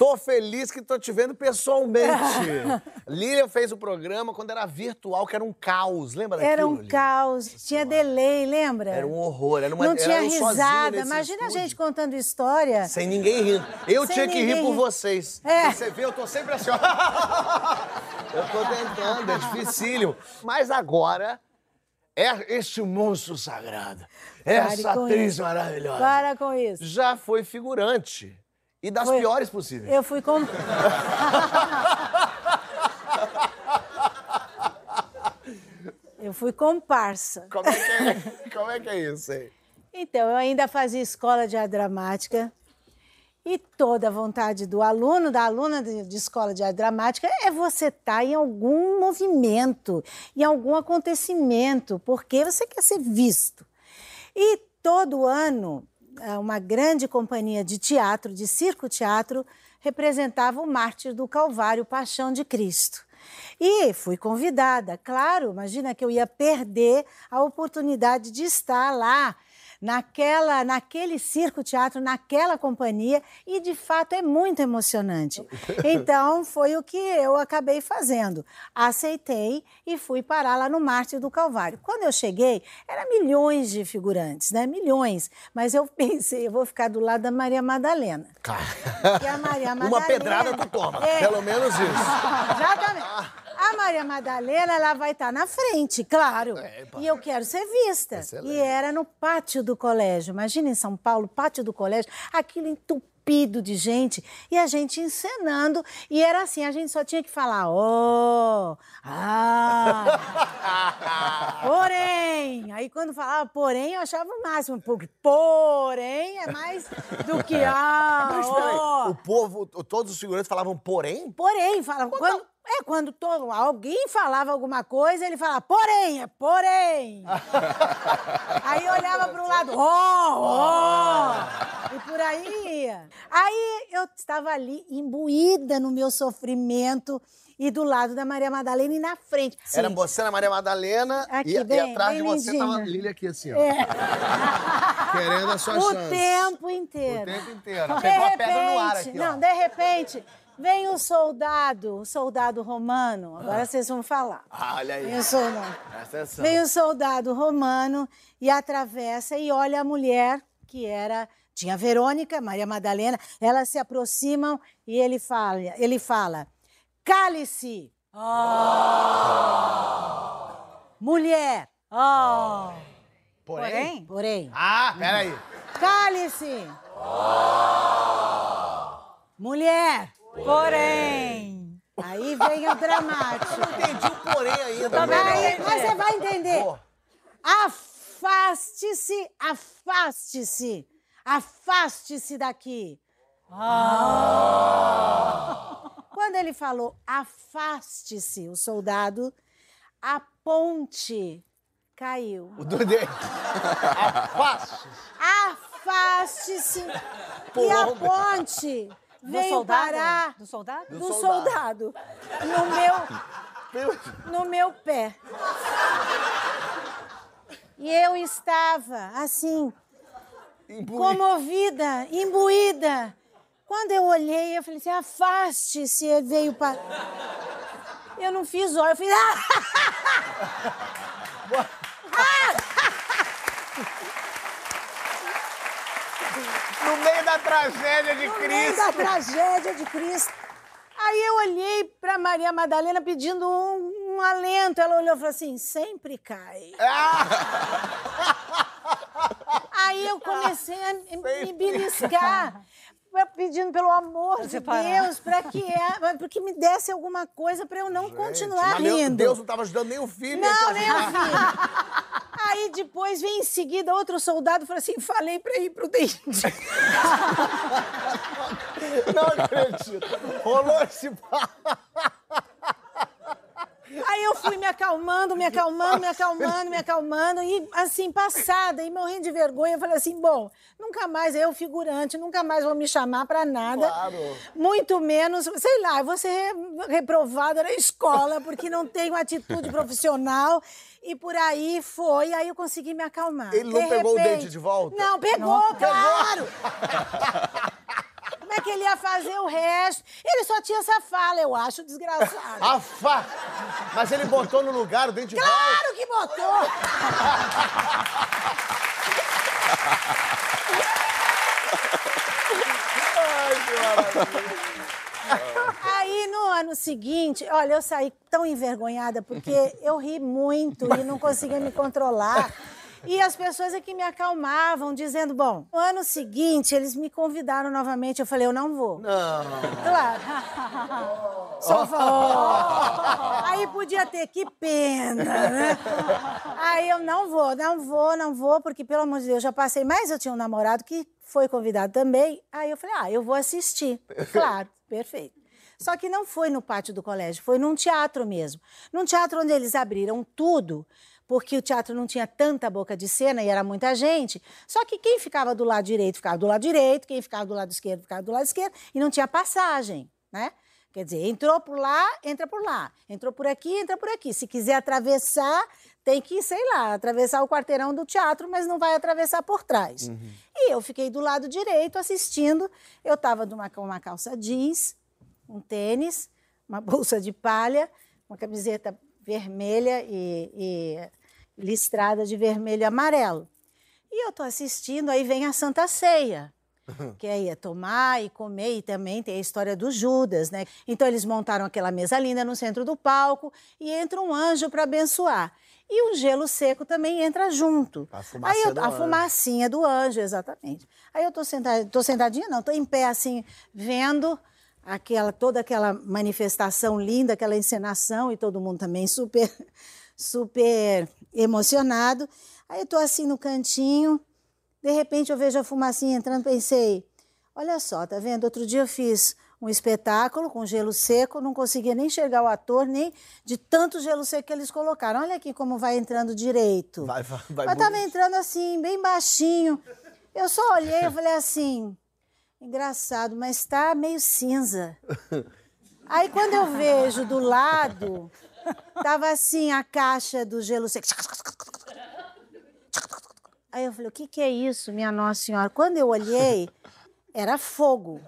Tô feliz que tô te vendo pessoalmente. Lilian fez o programa quando era virtual, que era um caos. Lembra daquilo, Era um Lilian? caos, tinha delay, lembra? Era um horror. Era uma, Não era tinha risada. Imagina a estúdio. gente contando história. Sem ninguém rindo. Eu Sem tinha que rir por rir. vocês. É. Você vê, eu tô sempre assim, ó. Eu tô tentando, é dificílimo. Mas agora, é este monstro sagrado, essa Pare atriz isso. maravilhosa, Para com isso. já foi figurante. E das Foi. piores possíveis. Eu fui com. Eu fui comparsa. Como, é que é, como é que é isso aí? Então, eu ainda fazia escola de arte dramática e toda a vontade do aluno, da aluna de, de escola de arte dramática é você estar em algum movimento, em algum acontecimento, porque você quer ser visto. E todo ano, uma grande companhia de teatro, de circo-teatro, representava o Mártir do Calvário, Paixão de Cristo. E fui convidada, claro, imagina que eu ia perder a oportunidade de estar lá, naquela, naquele circo-teatro, naquela companhia, e de fato é muito emocionante. Então foi o que eu acabei fazendo. Aceitei e fui parar lá no Mártir do Calvário. Quando eu cheguei, eram milhões de figurantes, né? Milhões. Mas eu pensei, eu vou ficar do lado da Maria Madalena. E a Maria Madalena. Uma pedrada tu toma, É. pelo menos isso. Exatamente. A Maria Madalena, ela vai estar na frente, claro. É, e eu quero ser vista. Excelente. E era no pátio do colégio. Imagina em São Paulo, pátio do colégio, aquilo entupido de gente. E a gente encenando. E era assim, a gente só tinha que falar, oh, ah, porém. Aí quando falava porém, eu achava o máximo. Porque porém é mais do que ah, Mas oh. o povo, todos os figurantes falavam porém? Porém, fala, quando, é quando todo, alguém falava alguma coisa, ele falava, porém, é porém. aí olhava para um lado, ó, ó, e por aí ia. Aí eu estava ali imbuída no meu sofrimento e do lado da Maria Madalena e na frente. Era Sim. você na Maria Madalena Aqui, e, e bem- atrás bem de você lindinha. tava a Lília aqui assim, ó. É, Querendo a sua o chance. tempo inteiro. O tempo inteiro. De Pegou a repente, pedra no ar aqui, não, ó. de repente, vem o soldado, o soldado romano, agora vocês vão falar. Ah, olha aí. Vem o soldado. Presta atenção. Vem o soldado romano e atravessa e olha a mulher que era tinha Verônica, Maria Madalena, elas se aproximam e ele fala, ele fala: "Cale-se". Mulher. Porém? Porém. Ah, peraí. Cale-se. Mulher. Porém. Aí vem o dramático. Entendi o porém ainda. Mas você vai entender. Pô. Afaste-se, afaste-se, afaste-se daqui. Ah. Quando ele falou afaste-se, o soldado, a ponte caiu. O do dele. Afaste. Afaste-se. Por E a ponte Do veio soldado? parar Do soldado? do, Do soldado. no meu no meu pé. E eu estava assim, Imbuído. comovida, imbuída. Quando eu olhei, eu falei assim: afaste-se, ele veio para. Eu não fiz olho, eu fiz. No meio da tragédia de no meio Cristo. da tragédia de Cristo. Aí eu olhei para Maria Madalena pedindo um, um alento. Ela olhou e falou assim: sempre cai. Aí eu comecei a me- me beliscar, pedindo pelo amor de. Deus, para que, é, pra que me desse alguma coisa para eu não continuar Mas Deus- rindo. Deus não estava ajudando nem o filho. Não, te nem o filho. Aí depois vem em seguida outro soldado e falou assim: falei para ir pro dente. Não acredito. Rolou esse. Aí Aí eu fui me acalmando, me acalmando, me acalmando, me acalmando, e assim, passada, e morrendo de vergonha, eu falei assim: bom, nunca mais eu, figurante, nunca mais vou me chamar pra nada. Claro. Muito menos, sei lá, eu vou ser reprovada na escola, porque não tenho atitude profissional. E por aí foi, aí eu consegui me acalmar. Ele não De pegou o repente- dente de volta? Não, pegou, claro! Como é que ele ia fazer o resto? Ele só tinha essa fala, eu acho, desgraçado. A fa... Mas ele botou no lugar o dente de volta? Claro que botou! Aí no ano seguinte, olha, eu saí tão envergonhada porque eu ri muito e não conseguia me controlar. E as pessoas é que me acalmavam, dizendo: bom, no ano seguinte eles me convidaram novamente. Eu falei: eu não vou. Não. Claro. Só falou. Aí podia ter, que pena, né? Aí eu não vou, não vou, não vou, porque, pelo amor de Deus, já passei. Mas eu tinha um namorado que foi convidado também. Aí eu falei, ah, eu vou assistir. Claro, perfeito. Só que não foi no pátio do colégio, foi num teatro mesmo. Num teatro onde eles abriram tudo, porque o teatro não tinha tanta boca de cena e era muita gente. Só que quem ficava do lado direito ficava do lado direito, quem ficava do lado esquerdo ficava do lado esquerdo e não tinha passagem, né? Quer dizer, entrou por lá, entra por lá. Entrou por aqui, entra por aqui. Se quiser atravessar, tem que, sei lá, atravessar o quarteirão do teatro, mas não vai atravessar por trás. E eu fiquei do lado direito assistindo. Eu estava com uma calça jeans, um tênis, uma bolsa de palha, uma camiseta vermelha e, e listrada de vermelho e amarelo. E eu estou assistindo, aí vem a Santa Ceia. Que aí é tomar e comer, e também tem a história do Judas, né? Então eles montaram aquela mesa linda no centro do palco e entra um anjo para abençoar. E o gelo seco também entra junto. A aí eu, do a anjo. fumacinha do anjo, exatamente. Aí eu tô sentada, tô sentadinha, não, tô em pé assim, vendo aquela toda aquela manifestação linda, aquela encenação e todo mundo também super super emocionado. Aí eu tô assim no cantinho, de repente eu vejo a fumacinha entrando, pensei, olha só, tá vendo? Outro dia eu fiz um espetáculo com gelo seco, não conseguia nem enxergar o ator, nem de tanto gelo seco que eles colocaram. Olha aqui como vai entrando direito. Vai, vai, vai Mas tava bonito. entrando assim, bem baixinho. Eu só olhei e falei assim, engraçado, mas tá meio cinza. Aí quando eu vejo do lado, tava assim a caixa do gelo seco. Aí eu falei, o que, que é isso, minha Nossa Senhora? Quando eu olhei, era fogo.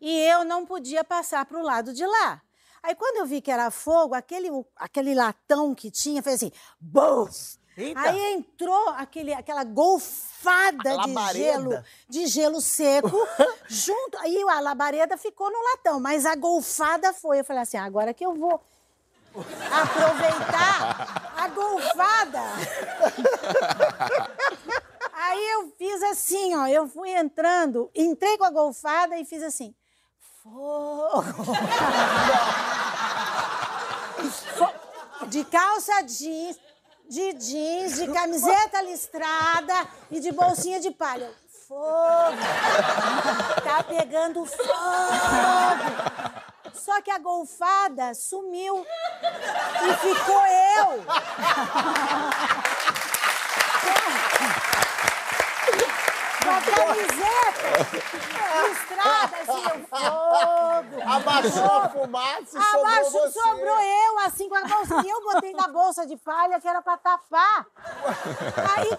E eu não podia passar para o lado de lá. Aí quando eu vi que era fogo, aquele, aquele latão que tinha, fez assim! Eita! Aí entrou aquele, aquela golfada de gelo, de gelo seco, junto. Aí a labareda ficou no latão, mas a golfada foi. Eu falei assim, agora que eu vou aproveitar a golfada. Aí eu fiz assim, ó, eu fui entrando, entrei com a golfada e fiz assim, fogo. Fo- De calça jeans, de jeans, de camiseta listrada e de bolsinha de palha. Fogo! Tá pegando fogo! Só que a golfada sumiu e ficou eu. A camiseta listrada, assim, eu fogo. Abaixou a fumaça e Abaixo sobrou você. sobrou eu, assim, com a bolsa. E eu botei na bolsa de palha que era pra tapar. Aí,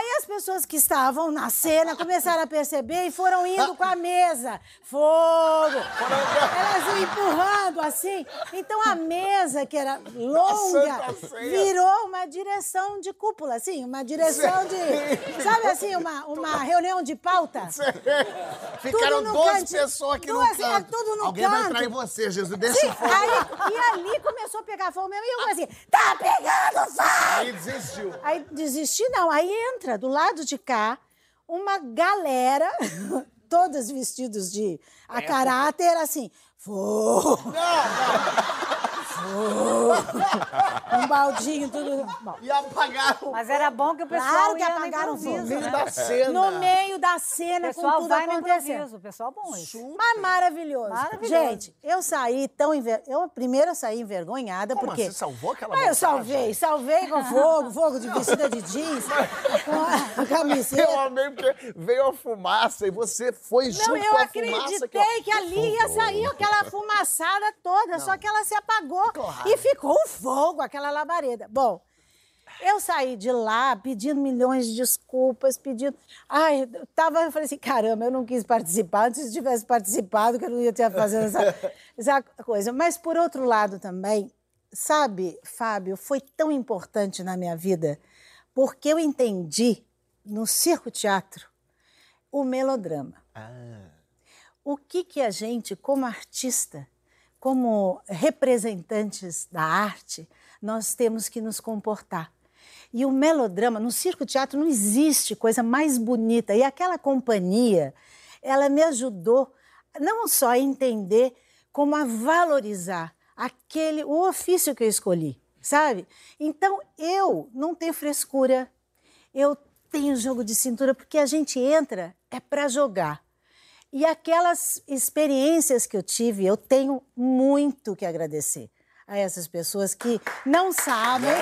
aí as pessoas que estavam na cena começaram a perceber e foram indo com a mesa. Fogo! Elas iam empurrando, assim. Então a mesa, que era longa, virou uma direção de cúpula, assim, uma direção de. Sabe assim, uma, uma reunião de pauta? Ficaram Tudo no 12 cantinho. pessoas aqui Duas, no é, canto. tudo no Alguém vai canto. trair você, Jesus. Deixa Sim, fogo. aí, e ali começou a pegar fogo mesmo. E eu falei assim, tá pegando fogo! Aí desistiu. Aí desisti, não. Aí entra do lado de cá uma galera, todas vestidos de a caráter, assim, fogo, Não, não. um baldinho, tudo. Bom, E apagaram Mas era bom que o pessoal Claro que ia apagaram o fogo. no meio né? da cena. no meio da O cena, com pessoal tudo vai no acontecendo. improviso, o pessoal bom isso. Mas maravilhoso. Maravilhoso. Gente, eu saí tão enver... eu primeiro eu saí envergonhada Como porque assim? Salvou aquela Ah, eu montagem? salvei, salvei com fogo, fogo de vestida de jeans, com a camiseta. Eu amei porque veio a fumaça e você foi junto Não, eu com a fumaça. acreditei ó. que ali ia sair aquela fumaçada toda, só que ela se apagou e ficou um fogo, aquela labareda. Bom, eu saí de lá pedindo milhões de desculpas, pedindo. Ai, eu tava, eu falei assim: caramba, eu não quis participar. Antes se tivesse participado, que eu não ia estar fazendo essa, essa coisa. Mas, por outro lado, também, sabe, Fábio, foi tão importante na minha vida, porque eu entendi no circo-teatro o melodrama. O que, que a gente, como artista, como representantes da arte, nós temos que nos comportar. E o melodrama, no circo-teatro não existe coisa mais bonita. E aquela companhia, ela me ajudou não só a entender, como a valorizar aquele o ofício que eu escolhi, sabe? Então eu não tenho frescura, eu tenho jogo de cintura porque a gente entra é para jogar. E aquelas experiências que eu tive, eu tenho muito que agradecer a essas pessoas que não sabem,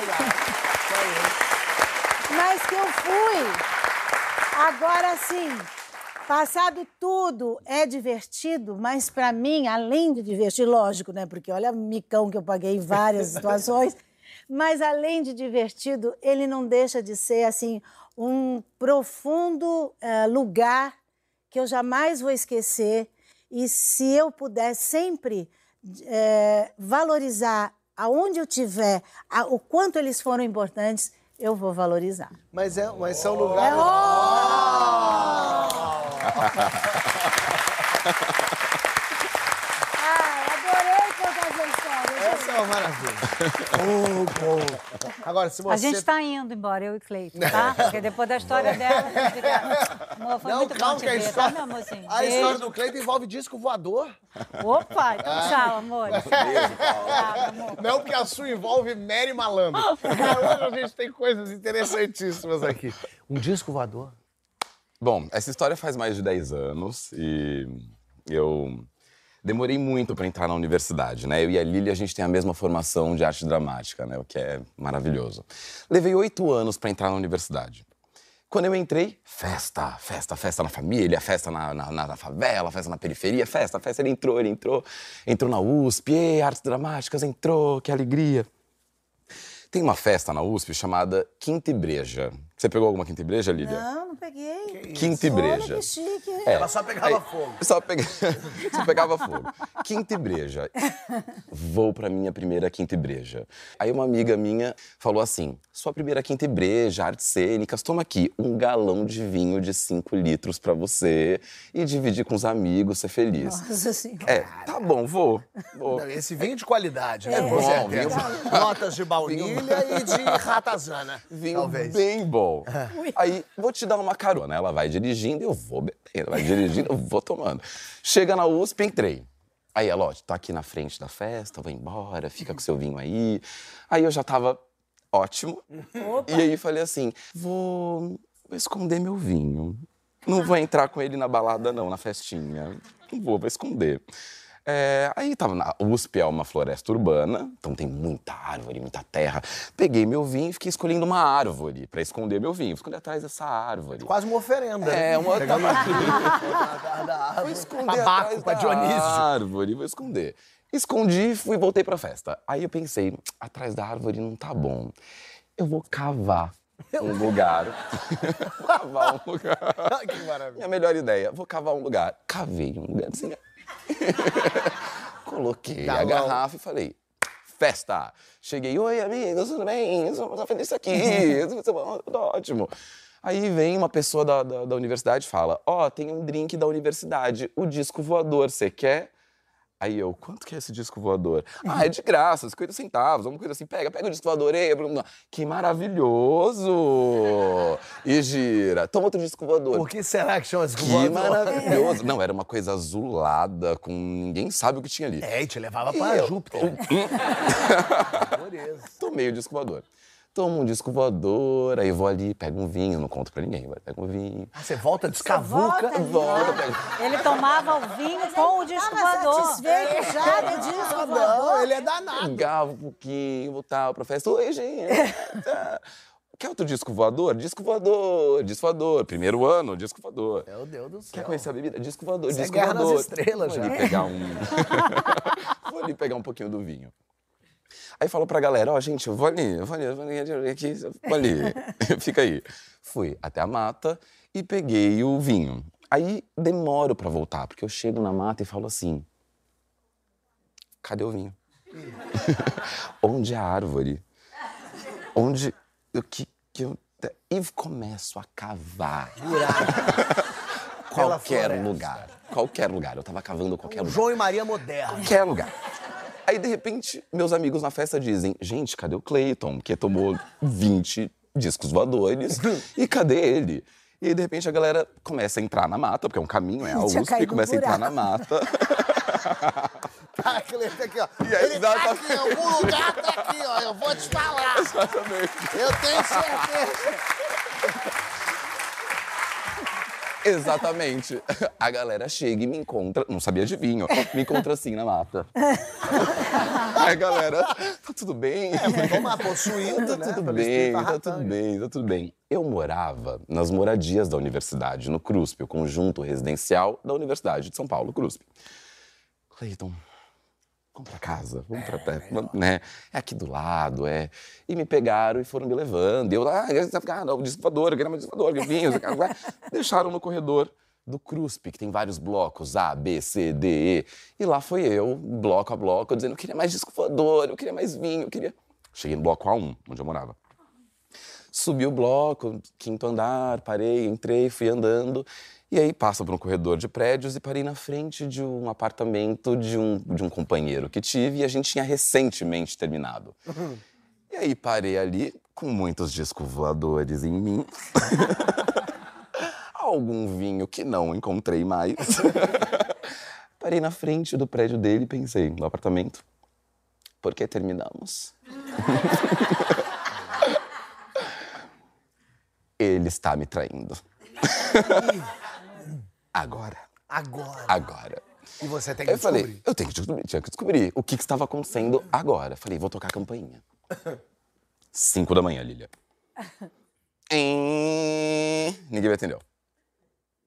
mas que eu fui. Agora sim, passado tudo é divertido, mas para mim, além de divertir, lógico, né? Porque olha o micão que eu paguei em várias situações. Mas além de divertido, ele não deixa de ser assim um profundo eh, lugar que eu jamais vou esquecer. E se eu puder sempre eh, valorizar aonde eu tiver, a- o quanto eles foram importantes, eu vou valorizar. Mas, é, mas são lugares. Ai, adorei contar essa história. Essa é uma maravilha. Oh, bom. Agora, se você. A gente está indo embora, eu e Cleiton, tá? Porque depois da história dela, a gente fica... Amor, foi Não, muito calma, bom te que a ver, história, tá, meu amorzinho? a Beijo. história do Cleiton envolve disco voador. Opa, então Ah. tchau, amor. Tchau, amor. Não, porque a sua envolve Mary Malandro. Hoje a gente tem coisas interessantíssimas aqui. Um disco voador. Bom, essa história faz mais de 10 anos e eu demorei muito para entrar na universidade, né? Eu e a Lili, a gente tem a mesma formação de arte dramática, né? O que é maravilhoso. Levei oito anos para entrar na universidade. Quando eu entrei, festa, festa, festa na família, festa na, na, na- favela, festa na periferia, festa, festa. Ele entrou, ele entrou, entrou na USP, e, artes dramáticas, entrou, que alegria. Tem uma festa na USP chamada Quinta e Breja. Você pegou alguma Quinta e Breja, Lília? Não, não peguei. Quinta e breja. Olha que chique. É. Ela só pegava fogo. Só, pega... só pegava fogo. Quinta e breja. Vou pra minha primeira quinta e breja. Aí uma amiga minha falou assim: sua primeira quinta e breja, artes cênicas, toma aqui um galão de vinho de 5 litros pra você e dividir com os amigos, ser feliz. Nossa senhora. É, tá bom, vou. vou. Não, Esse vinho de qualidade, né? É Com bom, vinho- Notas de baunilha e de ratazana. Vinho talvez. bem bom. Aí, vou te dar uma carona. Ela vai dirigindo, eu vou bebendo. Ela vai dirigindo, eu vou tomando. Chega na USP, entrei. Aí ela, ó, tá aqui na frente da festa, vai embora, fica com seu vinho aí. Aí eu já tava ótimo. E aí falei assim, vou, vou esconder meu vinho. Não vou entrar com ele na balada, não, na festinha. Não vou, vou esconder. É, aí tava na USP, é uma floresta urbana, então tem muita árvore, muita terra. Peguei meu vinho e fiquei escolhendo uma árvore pra esconder meu vinho. Esconder atrás dessa árvore. Quase uma oferenda. né? É, uma Pegando outra- árvore. Vou esconder Tabaco atrás pra da Dionísio. árvore, vou esconder. Escondi, fui e voltei pra festa. Aí eu pensei, atrás da árvore não tá bom. Eu vou cavar um lugar. Vou cavar um lugar. que maravilha. Minha melhor ideia, vou cavar um lugar. Cavei um lugar assim. Coloquei a Galão. garrafa e falei, festa. Cheguei, oi amigos, tudo bem? Estou feliz aqui, tudo ótimo. Aí vem uma pessoa da, da, da universidade e fala, ó, tem um drink da universidade, o disco voador, você quer? Aí eu, quanto que é esse disco voador? Ah, é de graça, 50 centavos, alguma coisa assim. Pega, pega o disco voador aí. Bruno. Que maravilhoso! E gira. Toma outro disco voador. Por que será que chama disco Que voador? maravilhoso. Não, era uma coisa azulada, com ninguém sabe o que tinha ali. É, e te levava E pra eu- Júpiter. Tomei o disco voador. Tomo um disco voador, aí vou ali, pego um vinho, não conto pra ninguém, vai, pego um vinho. Ah, você volta descavuca. volta, Volta, pego. Ele tomava o vinho com o disco voador. satisfeito já no disco voador? não, ele é danado. Pegava um pouquinho, voltava pra festa. Oi, gente. Quer outro disco voador? Disco voador, disco voador. Primeiro ano, disco voador. Meu Deus do céu. Quer conhecer a bebida? Disco voador, Isso é disco Guerra nas voador. Estrelas Vou já. ali pegar um... vou ali pegar um pouquinho do vinho. Aí falo pra galera, ó, gente, eu vou ali, eu vou ali, eu vou ali, aqui, eu vou ali. Fica aí. Fui até a mata e peguei o vinho. Aí demoro pra voltar, porque eu chego na mata e falo assim, cadê o vinho? Onde é a árvore? Onde... O que, que eu... E começo a cavar qualquer lugar. Qualquer lugar. Eu tava cavando qualquer lugar. João e Maria moderno. Qualquer lugar. Aí, de repente, meus amigos na festa dizem: gente, cadê o Clayton? Que tomou 20 discos voadores. e cadê ele? E aí, de repente, a galera começa a entrar na mata, porque é um caminho, é a USP, e começa a entrar na mata. Tá, tá aqui, ó. E aí, ele tá exatamente. aqui, em algum lugar tá aqui, ó. Eu vou te falar. Exatamente. Eu tenho certeza. Exatamente. A galera chega e me encontra, não sabia de vinho, me encontra assim na mata. Aí galera, tá tudo bem? Toma possuído, Tá né? tudo bem, tá tudo bem, tá tudo bem. Eu morava nas moradias da universidade, no CRUSP, o conjunto residencial da Universidade de São Paulo, CRUSP. Cleiton, vamos pra casa, vamos pra vamos, né? É aqui do lado, é. E me pegaram e foram me levando. E eu, ah, ah não, disco voador, eu disco voador, eu vinho, deixaram no corredor do CRUSP, que tem vários blocos, A, B, C, D, E. E lá foi eu, bloco a bloco, dizendo, eu queria mais disco voador, eu queria mais vinho, eu queria... Cheguei no bloco A1, onde eu morava. Subi o bloco, quinto andar, parei, entrei, fui andando. E aí passa por um corredor de prédios e parei na frente de um apartamento de um, de um companheiro que tive e a gente tinha recentemente terminado. E aí parei ali com muitos discos voadores em mim. Algum vinho que não encontrei mais. parei na frente do prédio dele e pensei, no apartamento, por que terminamos? Ele está me traindo. Agora. Agora. Agora. E você tem que eu falei, descobrir. eu tenho que descobrir, tinha que descobrir o que, que estava acontecendo agora. Falei, vou tocar a campainha. Cinco da manhã, Lilia. Ninguém me atendeu.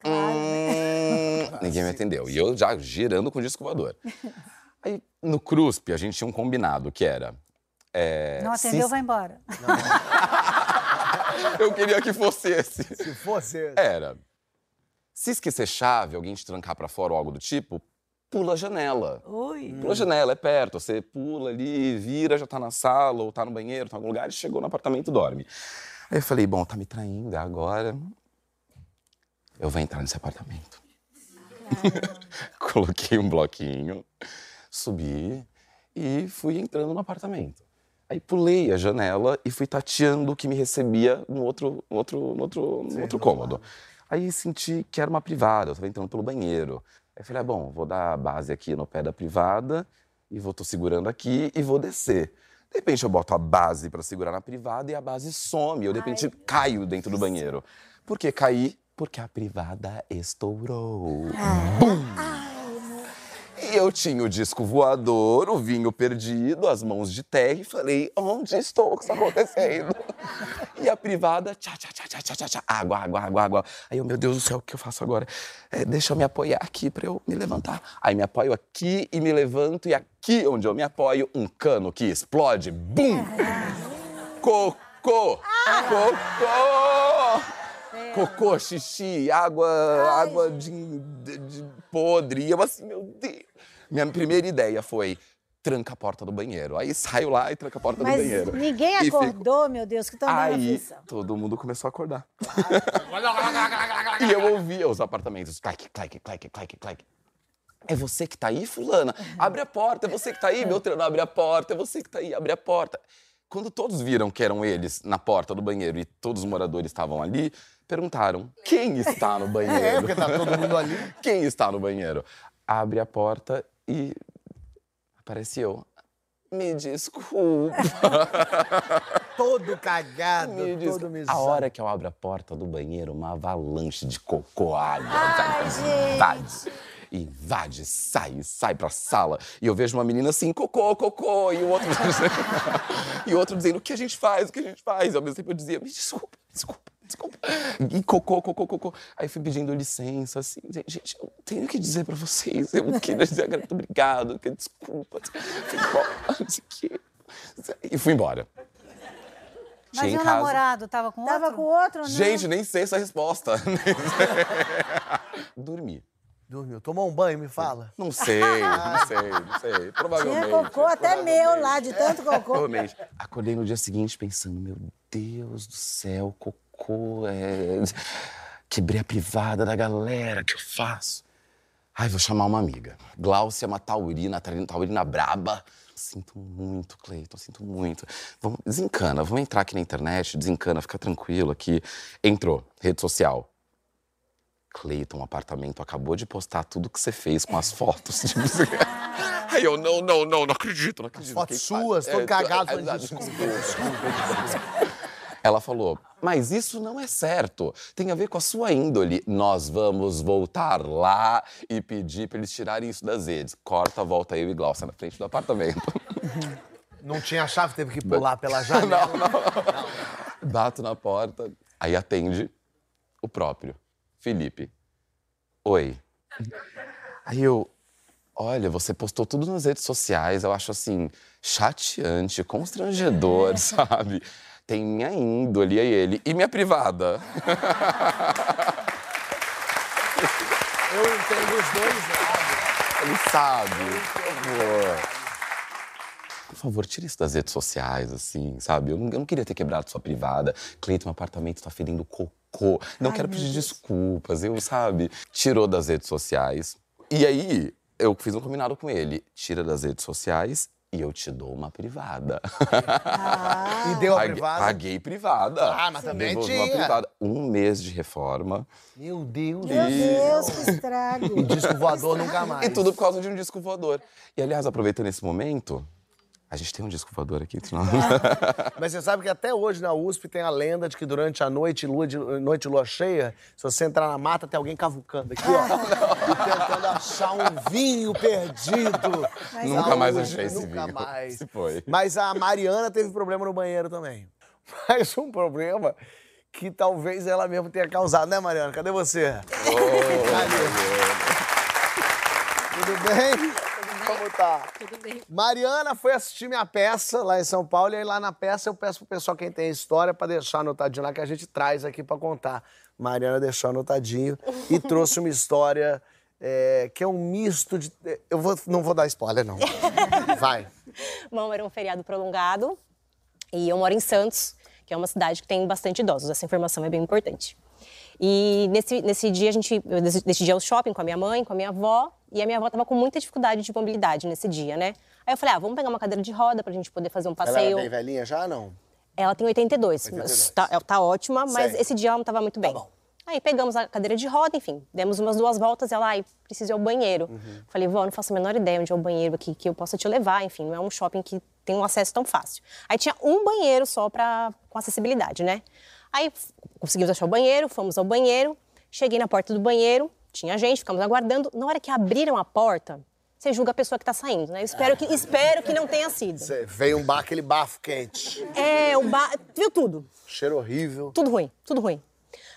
Hum, Ninguém me atendeu. E eu já girando com o disco voador. Aí, no CRUSP, a gente tinha um combinado que era... é, Não se- atendeu, vai embora. Eu queria que fosse esse. Se fosse. Era. Se esquecer chave, alguém te trancar pra fora ou algo do tipo, pula a janela. Ui. Pula a janela, é perto. Você pula ali, vira, já tá na sala, ou tá no banheiro, tá em algum lugar, e chegou no apartamento dorme. Aí eu falei, bom, tá me traindo, é agora. Eu vou entrar nesse apartamento. Coloquei um bloquinho, subi e fui entrando no apartamento. Aí pulei a janela e fui tateando o que me recebia no outro, no outro, no outro, no outro cômodo. Aí senti que era uma privada, eu estava entrando pelo banheiro. Aí falei, ah, bom, vou dar a base aqui no pé da privada e vou tô segurando aqui e vou descer. De repente eu boto a base para segurar na privada e a base some. Eu de repente caio dentro do banheiro. Por que caí? Porque a privada estourou. E eu tinha o disco voador, o vinho perdido, as mãos de terra e falei, onde estou? O que está acontecendo? e a privada, tchá, tchá, tchá, tchá, tchá, tchá, água, água, água, água. Aí eu, meu Deus do céu, o que eu faço agora? É, deixa eu me apoiar aqui para eu me levantar. Aí me apoio aqui e me levanto e aqui onde eu me apoio, um cano que explode, bum! Cocô! Cocô! Cocô, xixi, água, água de, de- de podre. E eu assim, meu Deus. Minha primeira ideia foi tranca a porta do banheiro. Aí saio lá e tranca a porta Mas do banheiro. ninguém E fico- acordou, meu Deus, que dando Aí aflição. todo mundo começou a acordar. e eu ouvia os apartamentos, clac, clac, clac, clac, clac. É você que tá aí, fulana? Abre a porta, é você que tá aí, Beltrano, abre a porta, é você que tá aí, abre a porta. Quando todos viram que eram eles na porta do banheiro e todos os moradores estavam ali, perguntaram: quem está no banheiro? É, porque tá todo mundo ali. Quem está no banheiro? Abre a porta e aparece eu. Me desculpa. Todo cagado, Me todo A misado. hora que eu abro a porta do banheiro, uma avalanche de cocô, água, invade. Invade, sai, sai pra sala. E eu vejo uma menina assim, cocô, cocô. E o outro dizendo, e o outro dizendo o que a gente faz, o que a gente faz. E ao mesmo tempo eu dizia, me desculpa, desculpa, desculpa. E cocô, cocô, cocô. Aí fui pedindo licença, assim, gente, eu tenho que dizer pra vocês, eu queria dizer muito obrigado, que desculpa. E fui embora. Mas Cheguei e o namorado tava com Tava outro? com outro, né? Gente, nem sei essa resposta. Dormi. Dormiu. Tomou um banho, me fala. Não sei, não sei, não sei. Tinha Provavelmente. cocô até meu lá, de tanto cocô. Provavelmente. Acordei no dia seguinte pensando, meu Deus do céu, cocô, é... Quebrei a privada da galera, o que eu faço? Ai, vou chamar uma amiga. Glaucia é uma taurina, taurina, taurina braba. Sinto muito, Cleiton, sinto muito. Vamos, desencana, vamos entrar aqui na internet, desencana, fica tranquilo aqui. Entrou, rede social. Cleiton, um apartamento, acabou de postar tudo que você fez com as fotos. Assim. Aí eu, não, não, não, não acredito, não acredito. Fotos Quem faz? suas, todo É, cagado. é, é, desculpa, Ela falou, mas isso não é certo. Tem a ver com a sua índole. Nós vamos voltar lá e pedir pra eles tirarem isso das redes. Corta, volta eu e Glaucia na frente do apartamento. Não tinha chave, teve que pular pela janela. Bato na porta, aí atende o próprio, Felipe. Oi. Aí eu, olha, você postou tudo nas redes sociais, eu acho assim, chateante, constrangedor, sabe? Tem minha índole, aí ele, e minha privada. Eu entendo os dois lados. Ele sabe, por favor. Por favor, tira isso das redes sociais, assim, sabe? Eu não, eu não queria ter quebrado sua privada. Cleiton, meu apartamento tá fedendo cocô. Não Ai, quero pedir desculpas, eu, sabe? Tirou das redes sociais. E aí, eu fiz um combinado com ele. Tira das redes sociais e eu te dou uma privada. E deu a Paguei- privada. Paguei privada. Ah, mas também tinha. uma privada. Um mês de reforma. Meu Deus. Meu Deus, que estrago. O disco voador nunca mais. E tudo por causa de um disco voador. E, aliás, aproveitando esse momento, a gente tem um disco voador aqui. senão- Mas você sabe que até hoje na USP tem a lenda de que durante a noite, lua de, noite lua cheia, se você entrar na mata, tem alguém cavucando aqui, ó. e tentando achar um vinho perdido. Nunca Na mais USP, achei esse nunca vinho. mais. Se foi. Mas a Mariana teve problema no banheiro também. Mas um problema que talvez ela mesma tenha causado, né, Mariana? Cadê você? Tudo bem? Como tá? Tudo bem. Mariana foi assistir minha peça lá em São Paulo, e aí lá na peça eu peço pro pessoal quem tem história pra deixar anotadinho lá que a gente traz aqui pra contar. Mariana deixou anotadinho e trouxe uma história é, que é um misto de. Eu vou, não vou dar spoiler, não. Vai. Bom, era um feriado prolongado e eu moro em Santos, que é uma cidade que tem bastante idosos. Essa informação é bem importante. E nesse, nesse dia a gente, eu dec- decidi ir ao shopping com a minha mãe, com a minha avó, e a minha avó estava com muita dificuldade de mobilidade nesse dia, né? Aí eu falei, ah, vamos pegar uma cadeira de roda pra gente poder fazer um Ela passeio. era bem velhinha já, não? Ela tem 82, 82. mas tá, ela tá ótima, mas esse dia ela não estava muito bem. bom. Aí pegamos a cadeira de roda, enfim, demos umas duas voltas, ela, ai, preciso ir ao banheiro. Uhum. Falei, vó, não faço a menor ideia onde é o banheiro aqui, que eu possa te levar, enfim, não é um shopping que tem um acesso tão fácil. Aí tinha um banheiro só pra, com acessibilidade, né? Aí conseguimos achar o banheiro, fomos ao banheiro, cheguei na porta do banheiro, tinha gente, ficamos aguardando. Na hora que abriram a porta, você julga a pessoa que tá saindo, né? Eu espero que, espero que não tenha sido. Cê- Veio um bar, aquele bafo quente. É, o ba... viu tudo. Cheiro horrível. Tudo ruim, tudo ruim.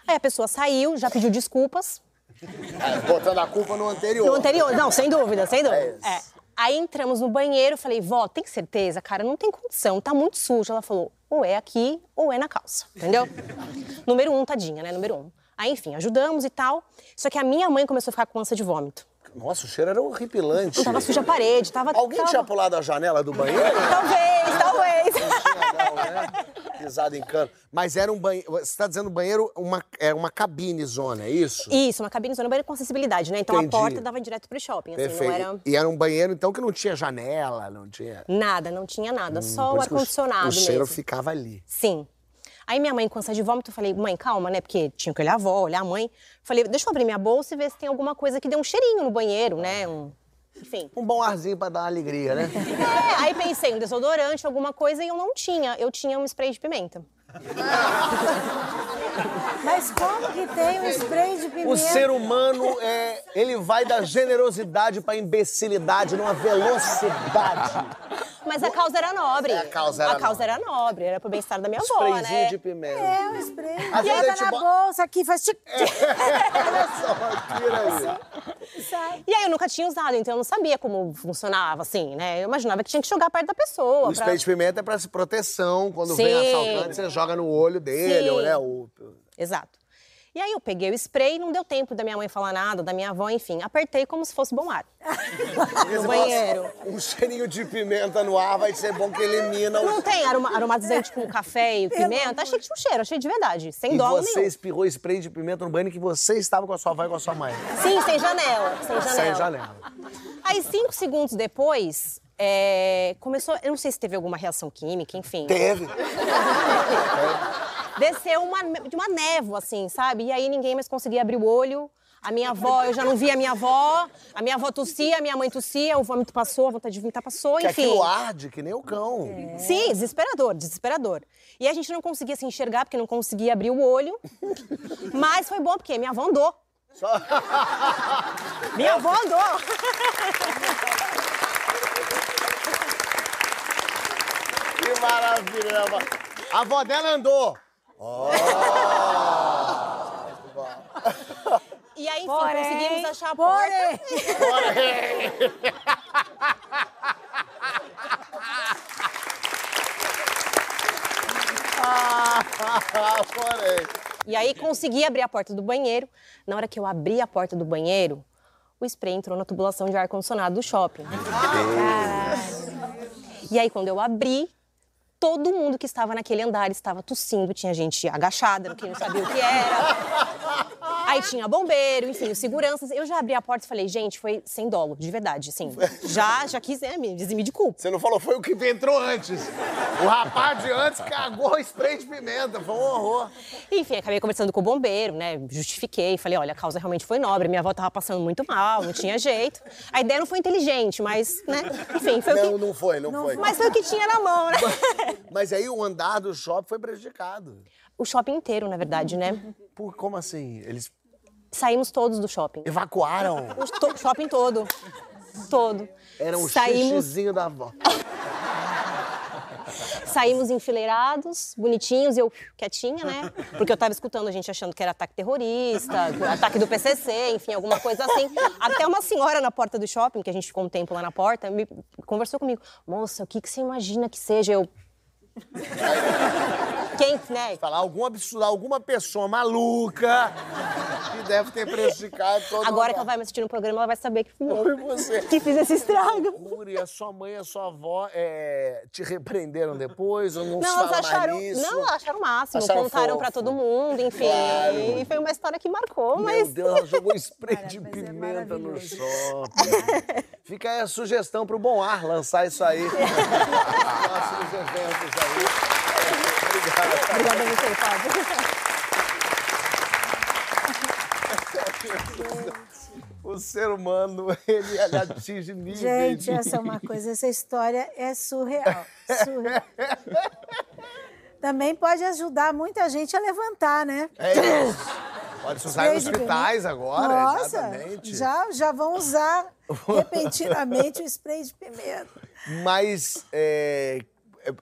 Aí a pessoa saiu, já pediu desculpas. É, botando a culpa no anterior. No anterior, não, sem dúvida, sem dúvida. É. É. Aí entramos no banheiro, falei, vó, tem certeza? Cara, não tem condição, tá muito sujo. Ela falou, ou é aqui ou é na calça, entendeu? Número um, tadinha, né? Número um. Aí, enfim, ajudamos e tal. Só que a minha mãe começou a ficar com ânsia de vômito. Nossa, o cheiro era horripilante. Tava suja a parede, tava... Alguém tava... tinha pulado a janela do banheiro? Talvez, talvez. Não, né? pisado em cano. Mas era um banheiro. Você está dizendo banheiro, uma, era uma cabine zona, é isso? Isso, uma cabine zona banheiro com acessibilidade, né? Então Entendi. a porta dava direto pro shopping, assim, Perfeito. não era E era um banheiro, então, que não tinha janela, não tinha. nada, não tinha nada, só Por o ar-condicionado O cheiro mesmo. ficava ali. Sim. Aí minha mãe, com essa de vômito, eu falei, mãe, calma, né? Porque tinha que olhar a avó, olhar a mãe. Falei, deixa eu abrir minha bolsa e ver se tem alguma coisa que dê um cheirinho no banheiro, né? Um... Enfim. Um bom arzinho pra dar uma alegria, né? É, aí pensei, um desodorante, alguma coisa, e eu não tinha. Eu tinha um spray de pimenta. Mas como que tem um spray de pimenta? O ser humano, é, ele vai da generosidade pra imbecilidade numa velocidade. Mas a causa era nobre. É, a causa era A causa era nobre, era pro bem-estar da minha avó, Sprayzinho né? de pimenta. É, um spray. Às E vezes a tá gente na bo- bolsa aqui, faz tic, tic, Olha só, tira aí. sabe? E aí eu nunca tinha usado, então eu não sabia como funcionava, assim, né? Eu imaginava que tinha que jogar perto da pessoa. O pra- spray de pimenta é pra se proteção. Quando vem Sim. assaltante, você joga no olho dele, Sim. ou, né? O... Exato. E aí eu peguei o spray, não deu tempo da minha mãe falar nada, da minha avó, enfim. Apertei como se fosse bom ar. no banheiro. Um cheirinho de pimenta no ar vai ser bom que elimina o... Não tem aroma, aromatizante com café e pimenta? Achei que tinha um cheiro, achei de verdade. Sem E dó você nenhum. espirrou spray de pimenta no banheiro que você estava com a sua avó e com a sua mãe. Sim, sem janela. Sem janela. Sem janela. Aí, cinco segundos depois, é, começou. Eu não sei se teve alguma reação química, enfim. Teve. Desceu uma, uma névoa, assim, sabe? E aí ninguém mais conseguia abrir o olho. A minha avó, eu já não via a minha avó. A minha avó tossia, a minha mãe tossia, o vômito passou, a vontade de vomitar passou, Que enfim. aquilo arde que nem o cão. Sim, desesperador, desesperador. E a gente não conseguia se enxergar, porque não conseguia abrir o olho. Mas foi bom, porque minha avó andou. Minha avó andou. Que maravilha. né, A avó dela andou. E aí, enfim, Porém, conseguimos achar a porém. porta. Porém. E aí consegui abrir a porta do banheiro. Na hora que eu abri a porta do banheiro, o spray entrou na tubulação de ar-condicionado do shopping. E aí, quando eu abri, todo mundo que estava naquele andar estava tossindo. Tinha gente agachada, não sabia o que era. Aí tinha bombeiro, enfim, os seguranças. Eu já abri a porta e falei, gente, foi sem dolo, de verdade, assim. Já, já quis né, me eximir de culpa. Você não falou, foi o que entrou antes. O rapaz de antes cagou spray de pimenta. Foi um horror. Enfim, acabei conversando com o bombeiro, né? Justifiquei, falei, olha, a causa realmente foi nobre, minha avó tava passando muito mal, não tinha jeito. A ideia não foi inteligente, mas, né? Enfim, foi o Não, que. não foi, não, foi. Mas foi o que tinha na mão, né? Mas aí o andar do shopping foi prejudicado. O shopping inteiro, na verdade, né? Por, como assim? Eles Saímos todos do shopping. evacuaram? O to- shopping todo. Todo. Era um saímos, xixizinho da avó. saímos enfileirados, bonitinhos, e eu quietinha, né? Porque eu tava escutando a gente achando que era ataque terrorista, ataque do PCC, enfim, alguma coisa assim. Até uma senhora na porta do shopping, que a gente ficou um tempo lá na porta, me conversou comigo. Moça, o que, que você imagina que seja? Eu. Quem, né? Falar algum absurdo, alguma pessoa maluca que deve ter prejudicado todo Agora que ela vai me assistir no programa, ela vai saber que fui Foi eu você. que fiz esse estrago. Curi, a sua mãe e a sua avó é, te repreenderam depois? Ou não, se Não, elas acharam. mais nisso? Não, acharam o máximo. Acharam contaram fofo. pra todo mundo, enfim. Claro. E foi uma história que marcou, Meu mas. Deus, ela jogou spray de mas é pimenta no maravilhoso. shopping. Fica aí a sugestão pro Bom Ar lançar isso aí. Próximos eventos aí. Obrigado. Obrigada a você, Fábio. O ser humano, ele, ele atinge níveis. Gente, essa é uma coisa, essa história é surreal. surreal. Também pode ajudar muita gente a levantar, né? É isso. Pode se usar em hospitais agora, Nossa, exatamente. Já, já vão usar repentinamente o spray de pimenta. Mas é,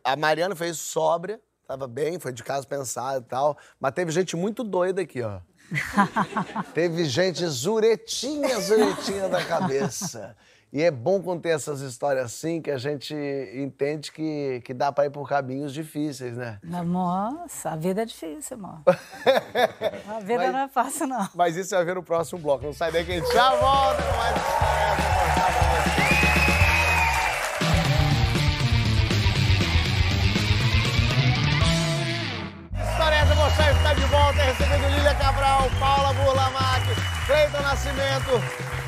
a Mariana fez sóbria, tava bem, foi de casa pensado e tal. Mas teve gente muito doida aqui, ó. teve gente zuretinha, zuretinha da cabeça. E é bom contar essas histórias assim, que a gente entende que, que dá para ir por caminhos difíceis, né? Nossa, a vida é difícil, amor. a vida mas, não é fácil, não. Mas isso vai ver no próximo bloco. Não sai daí que a gente já volta com mais histórias. Está de volta recebendo Lília Cabral, Paula Burlamac, Cleiton Nascimento,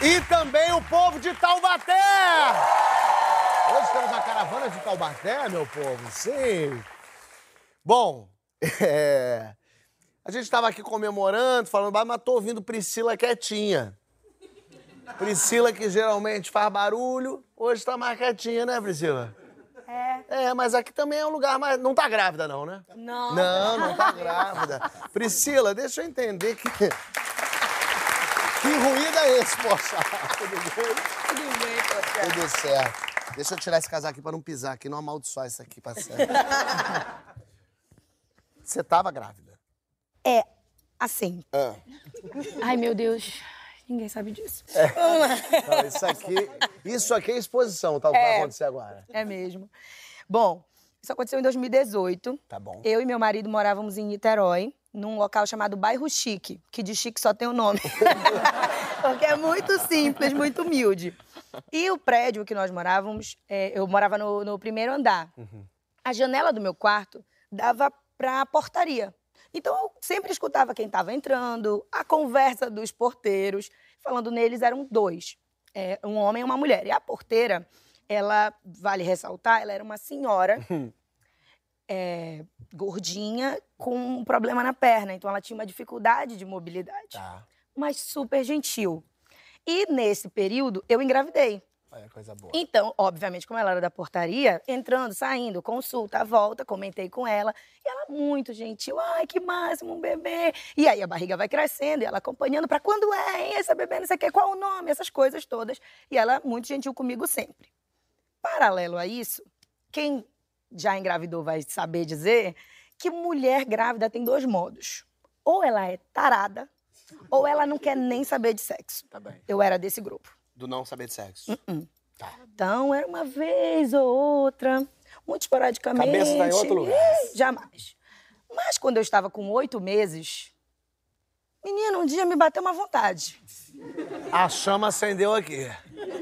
e também o povo de Taubaté! Hoje temos a caravana de Taubaté, meu povo, sim. Bom, é, a gente estava aqui comemorando, falando, mas tô ouvindo Priscila quietinha. Priscila, que geralmente faz barulho, hoje tá mais quietinha, né, Priscila? É. É, mas aqui também é um lugar mais. Não tá grávida, não, né? Não. Não, não tá grávida. Priscila, deixa eu entender que. Que ruído é esse, poxa? Tudo bem? Tudo bem, Poxa. Tudo certo. Deixa eu tirar esse casaco aqui pra não pisar aqui, não amaldiçoar isso aqui, parceiro. Você tava grávida? É, assim. Ah. Ai, meu Deus. Ninguém sabe disso. Não, isso aqui. Isso aqui é exposição, tá? O que vai acontecer agora. É mesmo. Bom, isso aconteceu em 2018. Tá bom. Eu e meu marido morávamos em Niterói, num local chamado Bairro Chique, que de chique só tem o nome. Porque é muito simples, muito humilde. E o prédio que nós morávamos, é, eu morava no, no primeiro andar. A janela do meu quarto dava para a portaria. Então eu sempre escutava quem estava entrando, a conversa dos porteiros. Falando neles eram dois, é, um homem e uma mulher. E a porteira, ela, vale ressaltar, ela era uma senhora é, gordinha com um problema na perna. Então ela tinha uma dificuldade de mobilidade. Tá. Mas super gentil. E nesse período eu engravidei. Olha, coisa boa. Então, obviamente, como ela era da portaria, entrando, saindo, consulta, volta, comentei com ela. E ela muito gentil. Ai, que máximo, um bebê. E aí a barriga vai crescendo, e ela acompanhando para quando é, hein, essa bebê, não sei o quê, qual o nome, essas coisas todas. E ela muito gentil comigo sempre. Paralelo a isso, quem já engravidou vai saber dizer que mulher grávida tem dois modos. Ou ela é tarada, ou ela não quer nem saber de sexo. Tá bem. Eu era desse grupo. Do não saber de sexo. Então, era uma vez ou outra, muito esporadicamente. Cabeça tá em outro lugar. Jamais. Mas quando eu estava com oito meses, menino, um dia me bateu uma vontade. A chama acendeu aqui.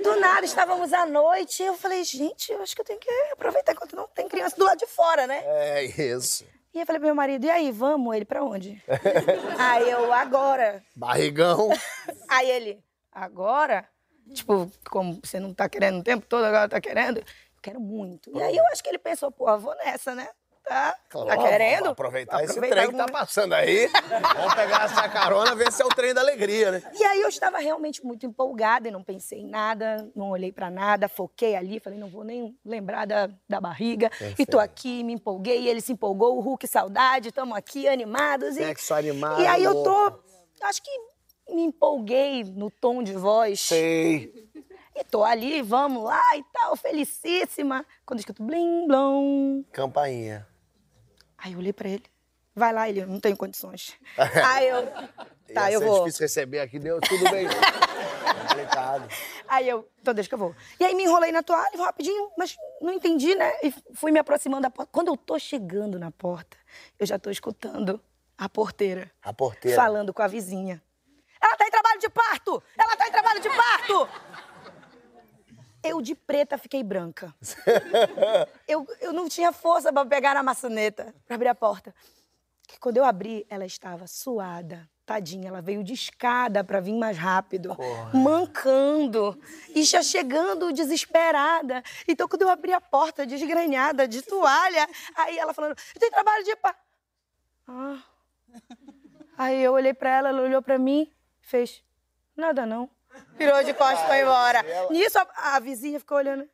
Do nada, estávamos à noite e eu falei, gente, eu acho que eu tenho que aproveitar enquanto não tem criança do lado de fora, né? É isso. E eu falei pro meu marido, e aí, vamos? Ele, pra onde? aí eu, agora. Barrigão. Aí ele, agora? Tipo, como você não tá querendo o tempo todo, agora tá querendo? Eu quero muito. E aí eu acho que ele pensou, pô, vou nessa, né? Tá, tá querendo? Vamos aproveitar esse Aproveitar trem que tá passando aí. Vamos pegar essa carona, ver se é o trem da alegria, né? E aí eu estava realmente muito empolgada e não pensei em nada, não olhei pra nada, foquei ali, falei, não vou nem lembrar da, da barriga. E tô aqui, me empolguei, ele se empolgou, o Hulk saudade, estamos aqui animados. E, Sexo animado. e aí eu tô, acho que me empolguei no tom de voz. Sei. E tô ali, vamos lá e tal, felicíssima. Quando eu escuto blim, blom. Campainha. Aí eu olhei pra ele. Vai lá, ele, não tenho condições. aí eu, tá, Ia eu ser vou. difícil receber aqui, deu tudo bem. Complicado. Aí eu, então deixa que eu vou. E aí me enrolei na toalha, vou rapidinho, mas não entendi, né? E fui me aproximando da porta. Quando eu tô chegando na porta, eu já tô escutando a porteira A porteira. falando com a vizinha. Ela tá em trabalho de parto! Ela tá em trabalho de parto! Eu de preta fiquei branca. Eu, eu não tinha força pra pegar na maçaneta, pra abrir a porta. Que quando eu abri, ela estava suada. Tadinha, ela veio de escada pra vir mais rápido, mancando e já chegando desesperada. Então, quando eu abri a porta, desgrenhada, de toalha, aí ela falando: tem trabalho de. Pa... Ah. Aí eu olhei pra ela, ela olhou pra mim, fez: nada não. Virou de costas e foi embora. Nisso, a, a vizinha ficou olhando.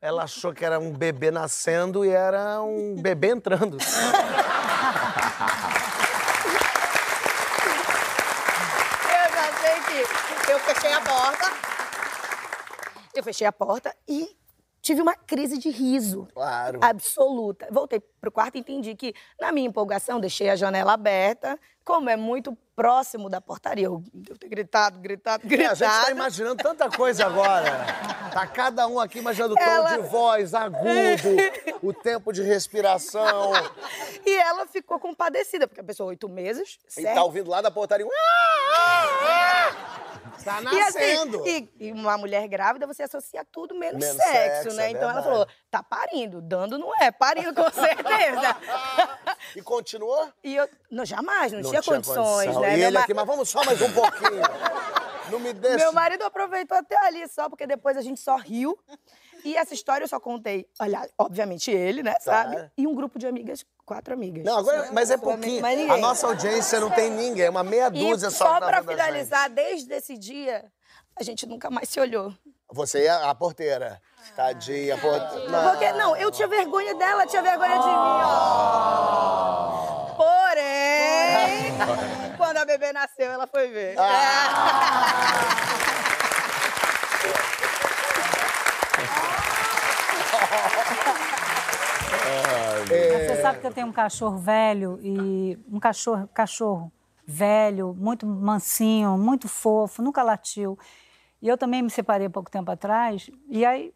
Ela achou que era um bebê nascendo e era um bebê entrando. Eu já sei que eu fechei a porta. Eu fechei a porta e tive uma crise de riso. Claro. Absoluta. Voltei pro quarto e entendi que, na minha empolgação, deixei a janela aberta. Como é muito próximo da portaria, eu devo ter gritado, gritado, É, a gritado. gente tá imaginando tanta coisa agora. Tá cada um aqui imaginando o tom Ela- de voz agudo, o tempo de respiração. E ela ficou compadecida, porque a pessoa, oito meses, E certo? tá ouvindo lá da portaria. um "Ah, ah, ah". Tá E, assim, nascendo. e, e uma mulher grávida, você associa tudo menos, Menos sexo, sexo, né? é então ela falou, tá parindo. Dando não é, parindo com certeza. E continuou? E eu, não, jamais, não, Não tinha, condições, condição. né? E Meu ele ma- aqui, mas vamos só mais um pouquinho. Não me deixa. Meu marido aproveitou até ali só, porque depois a gente só riu. E essa história eu só contei, olha, obviamente ele, né, sabe? E um grupo de amigas, quatro amigas. Não, agora, mas é pouquinho. A nossa audiência não tem ninguém, é uma meia dúzia e só. só pra finalizar, desde esse dia, a gente nunca mais se olhou. Você é a porteira. Tadinha, porteira. Porque, não, eu tinha vergonha dela, tinha vergonha de mim, ó. Porém, quando a bebê nasceu, ela foi ver. Mas Você sabe que eu tenho um cachorro velho e um cachorro, cachorro velho, muito mansinho, muito fofo, nunca latiu. E eu também me separei há pouco tempo atrás. E aí,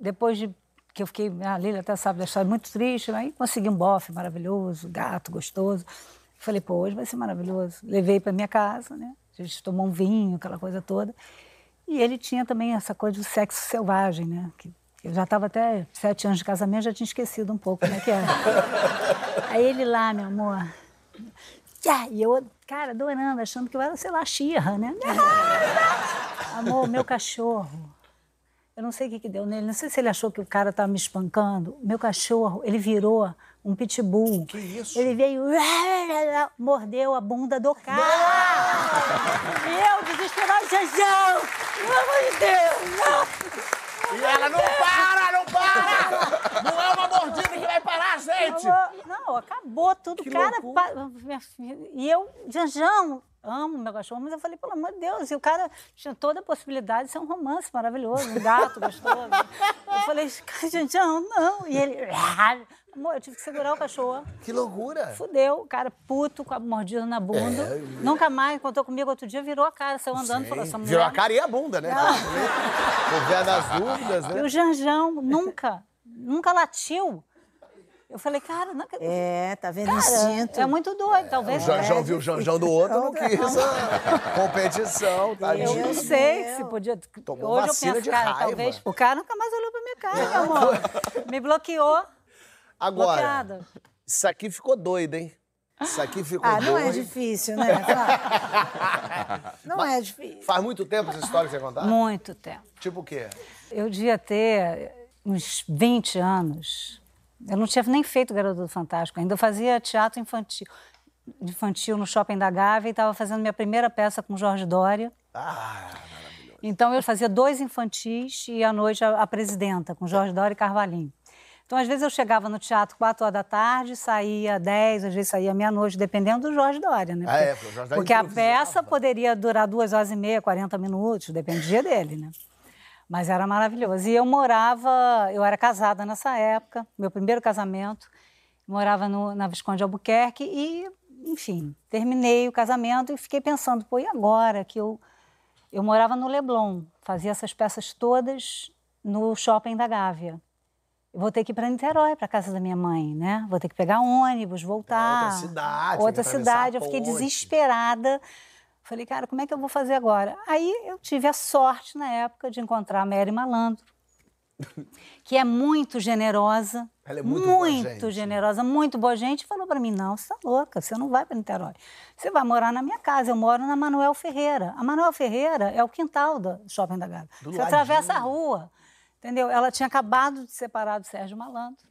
depois de que eu fiquei, a Lília até sabe da história, muito triste, aí consegui um bofe maravilhoso, gato gostoso. Falei, pô, hoje vai ser maravilhoso. Levei para minha casa, né? A gente tomou um vinho, aquela coisa toda. E ele tinha também essa coisa do sexo selvagem, né? Que eu já estava até sete anos de casamento, já tinha esquecido um pouco como é que era. Aí ele lá, meu amor. E eu, cara, adorando, achando que eu era, sei lá, xirra, né? Amor, meu cachorro. Eu não sei o que, que deu nele, não sei se ele achou que o cara estava me espancando. Meu cachorro, ele virou um pitbull. Que isso? Ele veio, mordeu a bunda do cara. Eu, desesperado, Jajão! Pelo amor de Deus, não! E ela não para, não para! Não é uma mordida que vai parar, gente! Não, acabou tudo. Que cara, pa- e eu, Janjão, amo meu cachorro, mas eu falei, pelo amor de Deus, e o cara tinha toda a possibilidade de ser um romance maravilhoso, um gato gostoso. Eu falei, Janjão, não. E ele, amor, eu tive que segurar o cachorro. Que loucura! Fudeu, o cara puto, com a mordida na bunda. É, Nunca mais contou comigo outro dia, virou a cara, saiu andando e falou, essa mulher... Virou a cara e a bunda, né? Por das dúvidas, E né? o Janjão nunca, nunca latiu. Eu falei, cara, não acredito. É, tá vendo o Cara, instinto? é muito doido, talvez. O Janjão viu o Janjão do outro, não quis competição, Eu tadinho. não sei se podia. Tomou Hoje eu penso, de cara, raiva. talvez. O cara nunca mais olhou pra minha cara, meu amor. Me bloqueou. Agora, Bloqueada. isso aqui ficou doido, hein? Isso aqui ficou Ah, doido. não é difícil, né? Não é difícil. Faz muito tempo essa história que você contar? Muito tempo. Tipo o quê? Eu devia ter uns 20 anos. Eu não tinha nem feito Garota do Fantástico ainda. Eu fazia teatro infantil, infantil no Shopping da Gávea e estava fazendo minha primeira peça com Jorge Dória. Ah, Então eu fazia dois infantis e à noite a, a presidenta, com Jorge Dória e Carvalhinho. Então, às vezes, eu chegava no teatro quatro horas da tarde, saía dez, às vezes saía meia-noite, dependendo do Jorge Dória, né? Ah, é, porque o Jorge Dória porque a peça poderia durar duas horas e meia, 40 minutos, dependia dele, né? Mas era maravilhoso. E eu morava, eu era casada nessa época, meu primeiro casamento, morava no, na Visconde de Albuquerque e, enfim, terminei o casamento e fiquei pensando, pô, e agora que eu eu morava no Leblon, fazia essas peças todas no shopping da Gávea. Vou ter que ir para Niterói, para casa da minha mãe, né? Vou ter que pegar ônibus, voltar. outra cidade, Outra cidade. Eu fiquei desesperada. Falei, cara, como é que eu vou fazer agora? Aí eu tive a sorte, na época, de encontrar a Mary Malandro, que é muito generosa. Ela é muito boa Muito gente. generosa, muito boa gente. Falou para mim, não, você tá louca, você não vai para Niterói. Você vai morar na minha casa. Eu moro na Manuel Ferreira. A Manuel Ferreira é o quintal do Shopping da Gávea. Você ladinho. atravessa a rua, entendeu? Ela tinha acabado de separar do Sérgio Malandro.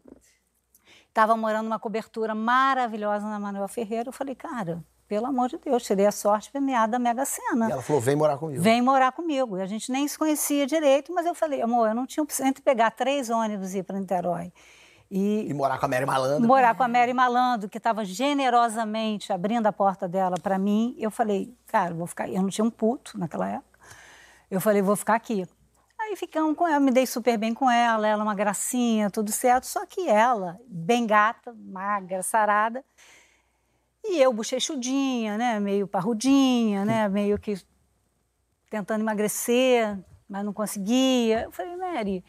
Estava morando numa cobertura maravilhosa na Manuel Ferreira. Eu falei, cara, pelo amor de Deus, tirei a sorte premiada da Mega Sena. E ela falou, vem morar comigo. Vem morar comigo. E a gente nem se conhecia direito, mas eu falei, amor, eu não tinha opção entre pegar três ônibus e ir para Niterói. E E morar com a Mary Malandro. morar com a Mary Malandro, que estava generosamente abrindo a porta dela para mim. Eu falei, cara, vou ficar. Eu não tinha um puto naquela época. Eu falei, vou ficar aqui. Aí ficamos com ela, me dei super bem com ela, ela uma gracinha, tudo certo. Só que ela, bem gata, magra, sarada, e eu bochechudinha, né? Meio parrudinha, né? Meio que tentando emagrecer, mas não conseguia. Eu falei, Mary,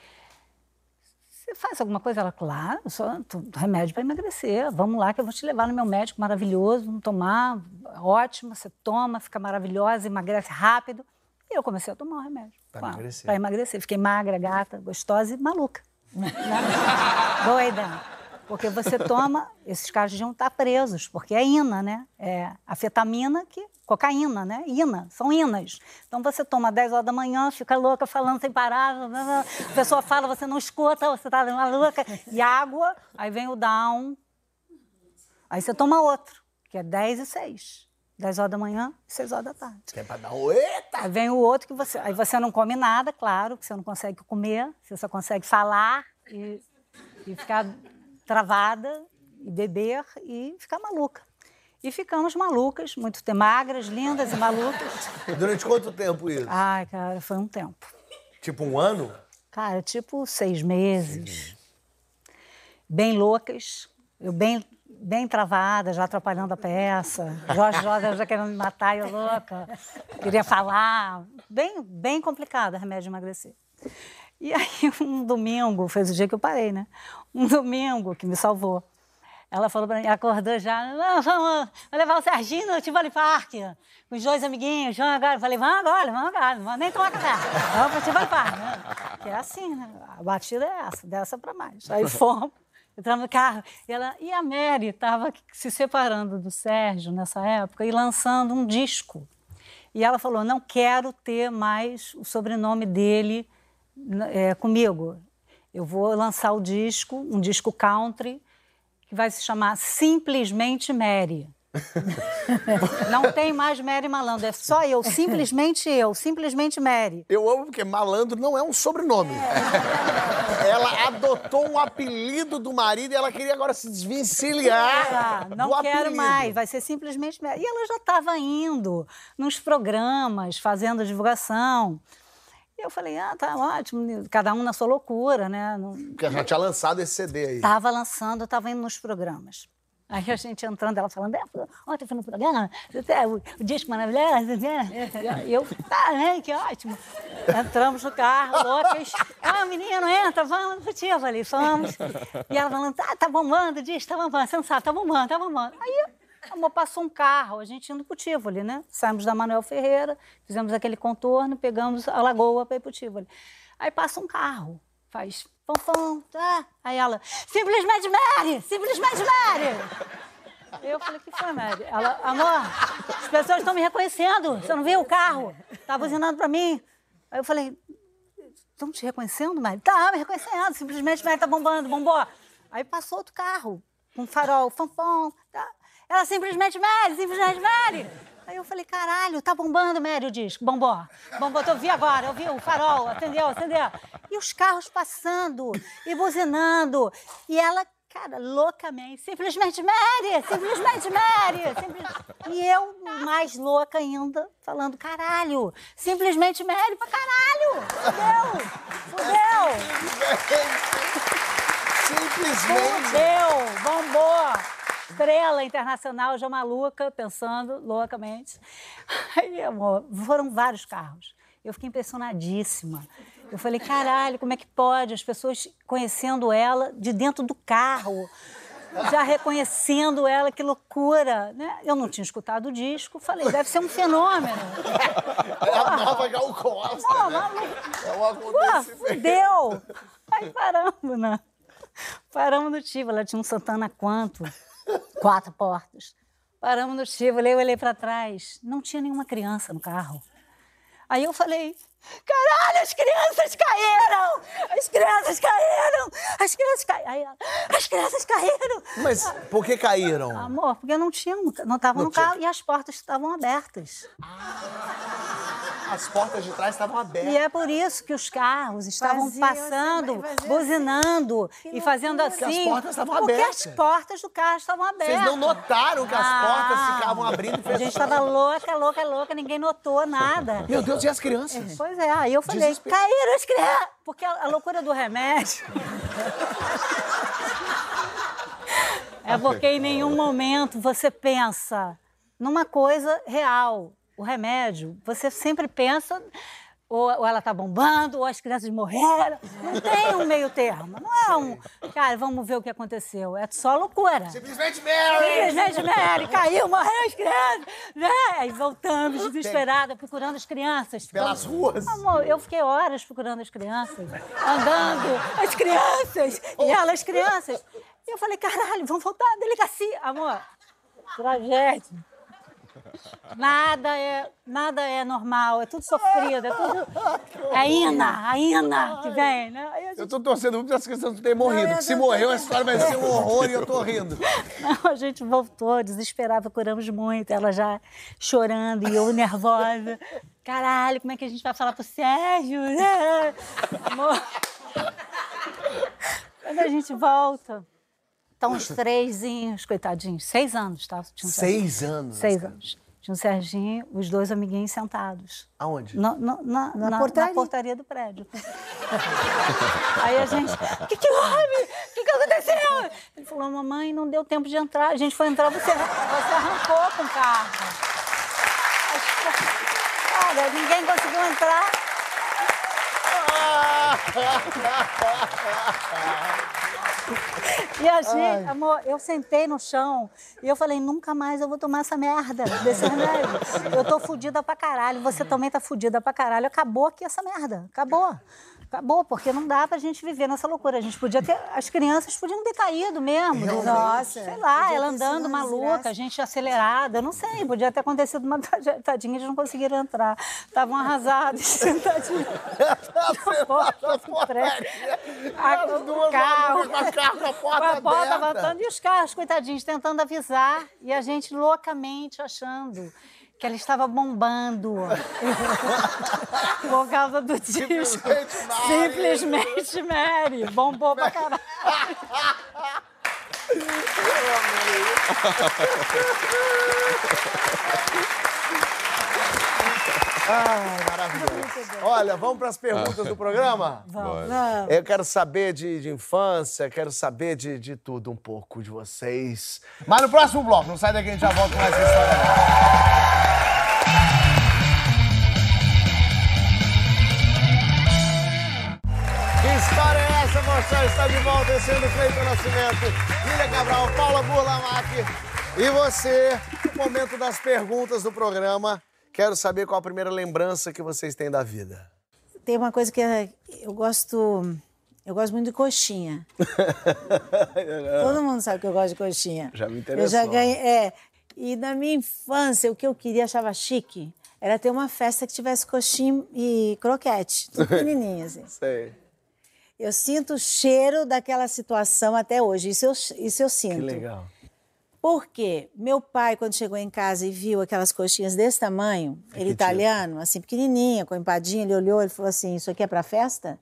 você faz alguma coisa? Ela, claro, só remédio para emagrecer. Vamos lá que eu vou te levar no meu médico maravilhoso, vamos tomar, ótimo, você toma, fica maravilhosa, emagrece rápido. E eu comecei a tomar o remédio. Ela, emagrecer. Pra emagrecer. Fiquei magra, gata, gostosa e maluca. né? Doida. Porque você toma, esses caras deviam estar presos, porque é ina, né? É afetamina, que, cocaína, né? Ina, são inas. Então você toma 10 horas da manhã, fica louca falando sem parar, a pessoa fala, você não escuta, você tá maluca, e água, aí vem o down, aí você toma outro, que é 10 e 6. 10 horas da manhã e 6 horas da tarde. Que é pra dar um eita! Aí vem o outro que você. Aí você não come nada, claro, que você não consegue comer, você só consegue falar e, e ficar travada, e beber e ficar maluca. E ficamos malucas, muito magras, lindas e malucas. Durante quanto tempo isso? Ai, cara, foi um tempo. Tipo um ano? Cara, tipo seis meses. Bem loucas. Eu bem, bem travada, já atrapalhando a peça. Jorge Jorge já querendo me matar, eu louca. Queria falar. Bem, bem complicado remédio de emagrecer. E aí, um domingo, fez o dia que eu parei, né? Um domingo que me salvou. Ela falou pra mim, acordou já, "Não, vamos, vou levar o Serginho no Tivoli Park, com os dois amiguinhos, vamos agora. Eu falei, vamos agora, vamos agora, não vamos nem tomar café, vamos pro Tivoli Park. Né? Que é assim, né? A batida é essa, dessa pra mais. Aí fomos, entramos no carro, e, ela, e a Mary estava se separando do Sérgio nessa época e lançando um disco. E ela falou, não quero ter mais o sobrenome dele é, comigo. Eu vou lançar o disco, um disco country, que vai se chamar Simplesmente Mary. Não tem mais Mary Malandro, é só eu, simplesmente eu, simplesmente Mary. Eu amo porque malandro não é um sobrenome. Ela adotou um apelido do marido e ela queria agora se desvencilhar não do quero apelido. mais, vai ser simplesmente. E ela já estava indo nos programas, fazendo divulgação. E eu falei, ah, tá ótimo, cada um na sua loucura, né? Porque já tinha lançado esse CD aí. Estava lançando, estava indo nos programas. Aí a gente entrando, ela falando, é, ontem foi no programa, é, o, disco maravilhoso, né? E eu, tá, né, que ótimo. Entramos no carro, loucas. Ah, menino, entra, vamos pro Tivoli, fomos. E ela falando, tá, tá bombando o disco, tá bombando, você não sabe, tá bombando, tá bombando. Aí, amor, passou um carro, a gente indo pro Tivoli, né? Saímos da Manuel Ferreira, fizemos aquele contorno, pegamos a lagoa para ir pro Tivoli. Aí passa um carro, faz pom, pom, tá. Aí ela, simplesmente Mary, simplesmente Mary. Eu falei, que foi, Mary? Ela, amor, as pessoas estão me reconhecendo, você não viu o carro? Tá buzinando pra mim. Aí eu falei, estão te reconhecendo, Mary? Tá, me reconhecendo, simplesmente Mary tá bombando, bombou. Aí passou outro carro, com farol, pom, pom, tá. Ela simplesmente Mary, simplesmente Mary. Aí eu falei, caralho, tá bombando, Mary, o disco. Bombou. Bombou, eu vi agora, eu vi o farol, acendeu, acendeu. E os carros passando e buzinando. E ela, cara, loucamente, simplesmente Mary, simplesmente Mary. simples- E eu, mais louca ainda, falando, caralho, simplesmente Mary pra caralho. Fudeu, fudeu. Simplesmente. Fudeu, bombou. Estrela internacional, já maluca, pensando loucamente. Aí, amor, foram vários carros. Eu fiquei impressionadíssima. Eu falei, caralho, como é que pode? As pessoas conhecendo ela de dentro do carro, já reconhecendo ela, que loucura. Né? Eu não tinha escutado o disco, falei, deve ser um fenômeno. É a nova Gal Costa. Pô, né? maluco. É um Pô, acontecimento. fudeu! Aí paramos, né? Paramos no Tivoli, ela tinha um Santana quanto? Quatro portas. Paramos no Tivoli, eu olhei para trás, não tinha nenhuma criança no carro. Aí eu falei, caralho, as crianças caíram! As crianças caíram! As crianças caíram! As crianças caíram! Mas por que caíram? Amor, porque não tinha, não estava Não no tinha. carro e as portas estavam abertas. As portas de trás estavam abertas. E é por isso que os carros estavam passando, assim, buzinando e fazendo Porque assim. as portas estavam porque abertas. as portas do carro estavam abertas. Vocês não notaram que as Ah. portas ficavam abrindo e A fechando? gente estava louca, louca, louca, ninguém notou nada. Meu Deus, e as crianças? Pois é, aí eu falei, Desespero. caíram as crianças! Porque a, a loucura do remédio. é porque em nenhum momento você pensa numa coisa real. O remédio, você sempre pensa. Ou, ou ela tá bombando, ou as crianças morreram. Não tem um meio termo. Não é um. Cara, vamos ver o que aconteceu. É só loucura. Simplesmente Mary! Simplesmente Mary, caiu, morreu as crianças. Né? Aí voltamos desesperada, procurando as crianças. Pelas ruas. Amor, eu fiquei horas procurando as crianças, andando, as crianças, e elas, crianças. E eu falei, caralho, vamos voltar à delegacia. Amor, tragédia. Nada é, nada é normal, é tudo sofrido, é tudo. É a Ina, a Ina que vem, né? A Eu gente, tô torcendo muito pra essa questão de ter morrido. que se morreu, a história vai ser um horror e eu tô rindo. não, a gente voltou, desesperada, procuramos muito, ela já chorando e eu nervosa. Caralho, como é que a gente vai falar pro Sérgio? né? Amor. Quando a gente volta, estão os trêsinhos, coitadinhos, seis anos, tá? Tinha Seis anos. Seis anos. Tinha o Serginho, os dois amiguinhos sentados. Aonde? Na, na, na, Na na- portaria. na portaria do prédio. Aí a gente, o que, que houve? O que, que aconteceu? Ele falou, mamãe, não deu tempo de entrar. A gente foi entrar, você, você arrancou com o carro. Olha, ninguém conseguiu entrar. E a gente, amor, eu sentei no chão e eu falei, nunca mais eu vou tomar essa merda desse remédio. Eu tô fudida pra caralho, você também tá fudida pra caralho. Acabou aqui essa merda, acabou. Acabou, porque não dá pra gente viver nessa loucura. A gente podia ter, as crianças podiam ter caído mesmo. Nossa, Sei lá, ela andando maluca, a gente acelerada, não sei, podia ter acontecido uma tadinha, eles não conseguiram entrar. Estavam arrasados, sentadinhos. porta do prédio. A- As o duas carro. com a carro com a porta porta aberta. avançando e os carros, coitadinhos, tentando avisar. E a gente loucamente achando que ela estava bombando. Por causa do disco. Simplesmente Mary. Bombou pra caralho. Ai, maravilhoso. Olha, vamos para as perguntas do programa? Vamos. Eu quero saber de, de infância, quero saber de, de tudo um pouco de vocês. Mas no próximo bloco, não sai daqui, a gente já volta com mais história. Que história é essa, moção? Está de volta, esse ano Cleiton Nascimento, Lília Cabral, Paula Burlamac e você. Momento das perguntas do programa. Quero saber qual a primeira lembrança que vocês têm da vida. Tem uma coisa que é- eu gosto. Eu gosto muito de coxinha. Todo mundo sabe que eu gosto de coxinha. Já me Eu interessou. já ganhei. É. E na minha infância, o que eu queria, achava chique, era ter uma festa que tivesse coxinha e croquete, tudo pequenininho, assim. Sei. Eu sinto o cheiro daquela situação até hoje. Isso eu, isso eu sinto. Que legal. Porque meu pai, quando chegou em casa e viu aquelas coxinhas desse tamanho, ele tipo? italiano, assim, pequenininha, com empadinha, ele olhou e falou assim: Isso aqui é para festa?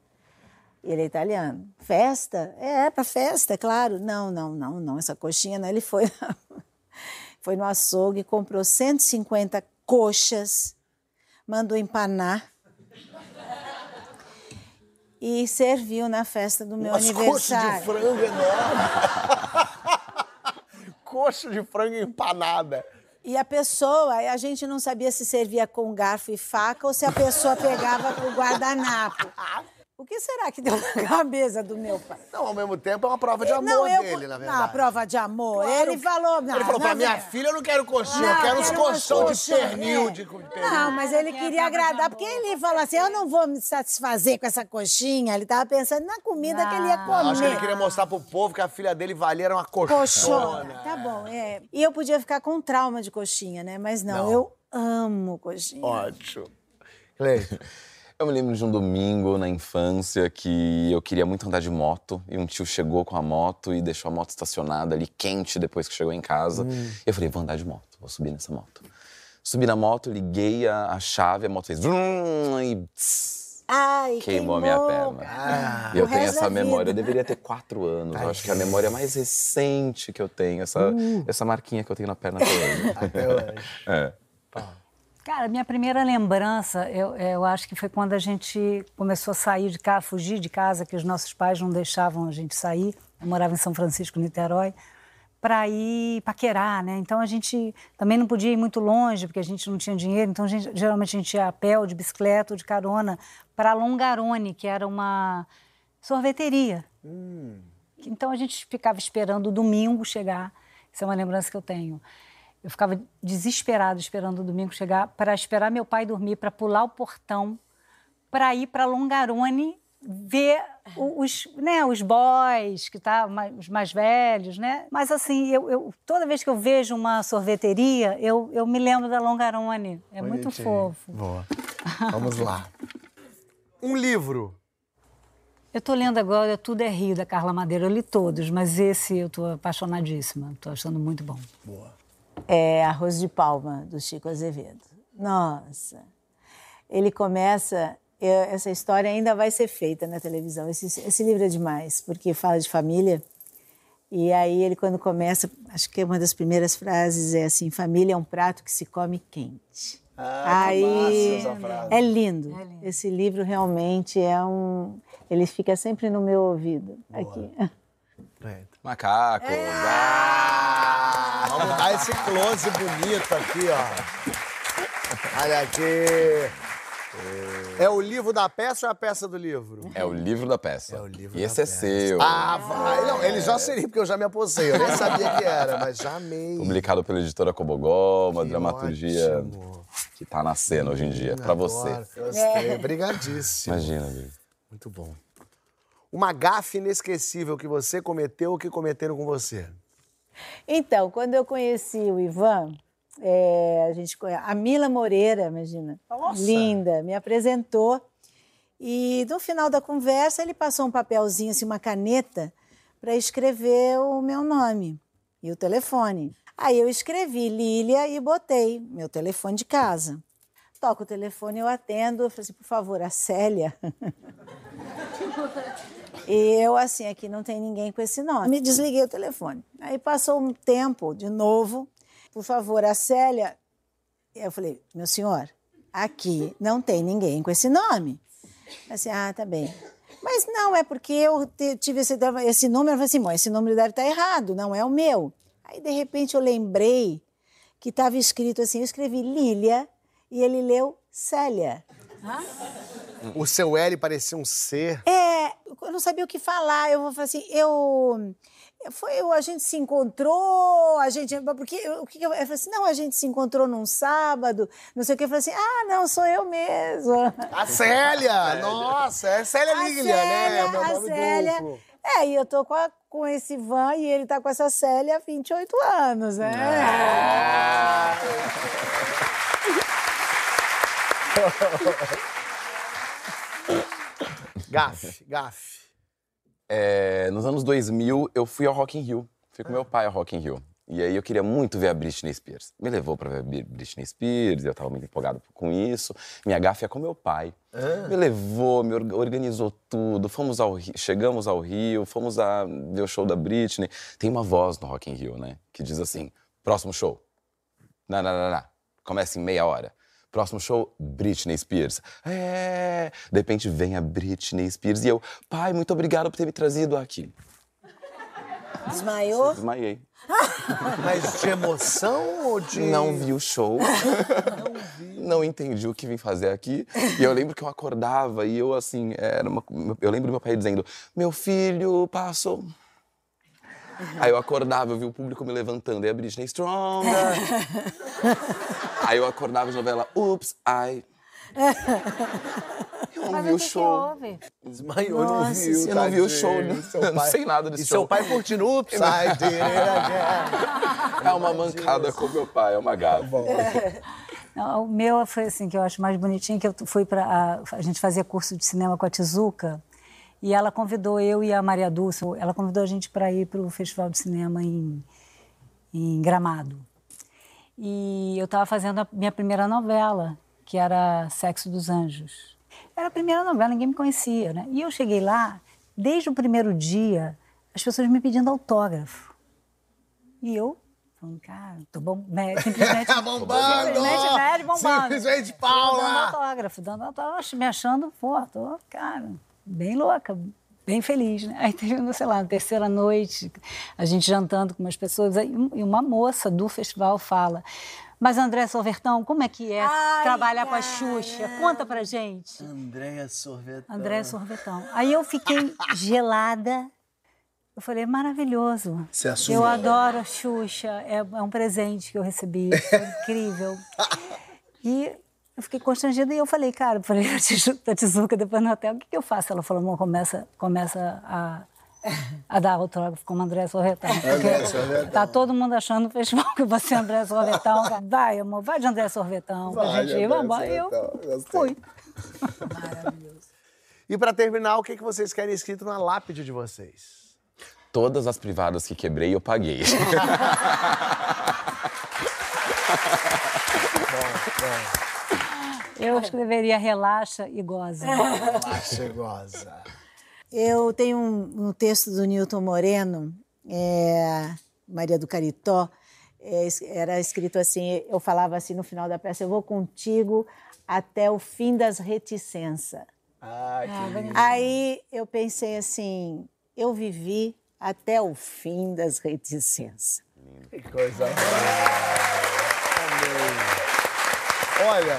E ele é italiano. Festa? É, é para festa, é claro. Não, não, não, não, essa coxinha não. Ele foi, foi no açougue, comprou 150 coxas, mandou empanar e serviu na festa do meu Umas coxas aniversário. de frango enorme. Coxa de frango empanada. E a pessoa, a gente não sabia se servia com garfo e faca ou se a pessoa pegava com guardanapo. O que será que deu na cabeça do meu pai? Não, ao mesmo tempo é uma prova de amor não, eu, dele, na Não, verdade. prova de amor. Claro. Ele falou. Ele falou, pra minha filha eu não quero coxinha, eu quero uns colchão de pernil. De, de pernil. Não, mas ele queria agradar, porque ele falou assim: eu não vou me satisfazer com essa coxinha. Ele estava pensando na comida que ele ia Eu comer. Acho que ele queria mostrar pro povo que a filha dele valia era uma coxona. Coxona. Tá bom, é. E eu podia ficar com trauma de coxinha, né? Mas não, Não. eu amo coxinha. Ótimo. Cleiton. Eu me lembro de um domingo na infância que eu queria muito andar de moto e um tio chegou com a moto e deixou a moto estacionada ali quente depois que chegou em casa. Eu falei, vou andar de moto, vou subir nessa moto. Subi na moto, liguei a, a chave, a moto fez vrum, e tss, Ai, queimou a minha perna. E eu tenho essa memória, eu deveria ter quatro anos. Eu acho que é a memória mais recente que eu tenho, essa, essa marquinha que eu tenho na perna até hoje. Até hoje. É. Cara, minha primeira lembrança, eu, eu acho que foi quando a gente começou a sair de casa, fugir de casa, que os nossos pais não deixavam a gente sair. Eu morava em São Francisco, Niterói, para ir paquerar, né? Então a gente também não podia ir muito longe, porque a gente não tinha dinheiro. Então a gente, geralmente a gente ia a pé ou de bicicleta ou de carona para Longarone, que era uma sorveteria. Então a gente ficava esperando o domingo chegar. Isso é uma lembrança que eu tenho. Eu ficava desesperada esperando o domingo chegar para esperar meu pai dormir, para pular o portão, para ir para Longarone ver os, né, os boys, que tá, mais, os mais velhos, né? Mas assim, eu, eu, toda vez que eu vejo uma sorveteria, eu, eu me lembro da Longarone. É muito fofo. Boa. Vamos lá. Um livro. Eu tô lendo agora Tudo é Rio, da Carla Madeira. Eu li todos, mas esse eu tô apaixonadíssima. Tô achando muito bom. É Arroz de Palma, do Chico Azevedo. Nossa! Ele começa. eu- essa história ainda vai ser feita na televisão. Esse, esse livro é demais, porque fala de família. E aí ele, quando começa, acho que uma das primeiras frases é assim: família é um prato que se come quente. Ah, que massa essa frase. é lindo. Esse livro realmente é um. Ele fica sempre no meu ouvido. Aqui. Macaco. Ah, vamos dar esse close bonito aqui, ó. Olha aqui. É o livro da peça ou é a peça do livro? É o livro da peça. É o livro e da esse é peça. seu. Ah, vai. Não, ele já seria, porque eu já me aposei. Eu nem sabia que era, mas já amei. Publicado pela editora Cobogó, uma Que dramaturgia ótimo. que tá nascendo hoje em dia, pra você. Gostei. Obrigadíssimo. Imagina, Vivi. Muito bom. Uma gafe inesquecível que você cometeu ou que cometeram com você? Então, quando eu conheci o Ivan, é, a gente a Mila Moreira, imagina, linda, me apresentou. E no final da conversa, ele passou um papelzinho, assim, uma caneta, para escrever o meu nome e o telefone. Aí eu escrevi Lília e botei meu telefone de casa. Toco o telefone, eu atendo, eu falei assim, por favor, a Célia. E eu, assim, aqui não tem ninguém com esse nome. Me desliguei o telefone. Aí passou um tempo, de novo, por favor, a Célia. Eu falei, meu senhor, aqui não tem ninguém com esse nome. Assim, ah, tá bem. Mas não, é porque eu tive esse, esse número. Eu falei assim, bom, esse número deve estar errado, não é o meu. Aí, de repente, eu lembrei que estava escrito assim, eu escrevi Lília e ele leu Célia. O seu L parecia um C. É, eu não sabia o que falar. Eu vou falar assim, eu. Foi, a gente se encontrou, a gente. Porque eu- o que, eu, eu falei assim, não, a gente se encontrou num sábado, não sei o que. Eu falei assim, ah, não, sou eu mesma. A Célia! Nossa, é Célia A Lília, né? Célia, Meu a nome Célia. duplo. É, e eu tô com, a- com esse Ivan e ele tá com essa Célia há 28 anos, né? Gafe, gafe. É, nos anos 2000, eu fui ao Rock in Rio. Fui com meu pai ao Rock in Rio. E aí eu queria muito ver a Britney Spears. Me levou pra ver a Bri- Britney Spears, eu tava muito empolgado com isso. Minha gafe é com meu pai. Me levou, me orga- organizou tudo. Fomos ao Rio, chegamos ao Rio, fomos a ver o show da Britney. Tem uma voz no Rock in Rio, né? Que diz assim, próximo show. Não, não, não, não. Começa em meia hora. Próximo show, Britney Spears. É. De repente vem a Britney Spears e eu, pai, muito obrigado por ter me trazido aqui. Desmaiou? Desmaiei. Mas de emoção ou de. Não vi o show. Não entendi o que vim fazer aqui. E eu lembro que eu acordava e eu, assim, era uma- eu lembro do meu pai dizendo: Meu filho passou. Aí eu acordava, eu vi o público me levantando, e a Britney Stronger. Aí eu acordava de novela, Oops, I. Eu não Mas vi o show. Desmaiou, não Nossa viu. Eu não vi o show, não- Seu sei nada desse E seu show. pai curtindo Upside again. É uma mancada com meu pai, é uma gafa. Não, o meu foi assim que eu acho mais bonitinho que eu fui para a, a gente fazia curso de cinema com a Tizuca e ela convidou eu e a Maria Dulce, ela convidou a gente para ir para o festival de cinema em, em Gramado. E eu estava fazendo a minha primeira novela, que era Sexo dos Anjos. Era a primeira novela, ninguém me conhecia, né? E eu cheguei lá, desde o primeiro dia, as pessoas me pedindo autógrafo. E eu, falando, cara, tô bom, né, simplesmente, Bombando! simplesmente né, bombando. Simplesmente Dando Paula! autógrafo, dando autógrafo, me achando, pô, tô, cara, bem louca, bem feliz, né? Aí teve, sei lá, na terceira noite, a gente jantando com umas pessoas, aí, e uma moça do festival fala, mas André Sorvertão, como é que é Ai, trabalhar com a Xuxa? Conta pra gente. Andréia Sorvetão. André Sorvetão. Aí eu fiquei gelada. Eu falei, maravilhoso. Você assumiu. Eu adoro a Xuxa, é, é um presente que eu recebi, foi incrível. E Eu fiquei constrangida e eu falei, cara, eu falei pra Tizuka depois no hotel, o que, que eu faço? Ela falou, amor, começa, começa a, a dar autógrafo como André Sorretão. André Sorvetão. Tá todo mundo achando no festival que você é André Sorvetão. Vai, amor, vai de André Sorvetão pra Vai, gente ir. Vamos, eu Sorvetão, fui. E pra terminar, o que, que vocês querem escrito na lápide de vocês? Todas as privadas que quebrei, eu paguei. Eu escreveria relaxa e goza. Você goza. Eu tenho um, um texto do Newton Moreno, é, Maria do Caritó, é, era escrito assim, eu falava assim no final da peça, eu vou contigo até o fim das reticências. Ah, que lindo. Aí eu pensei assim, eu vivi até o fim das reticências. Que coisa boa. Olha,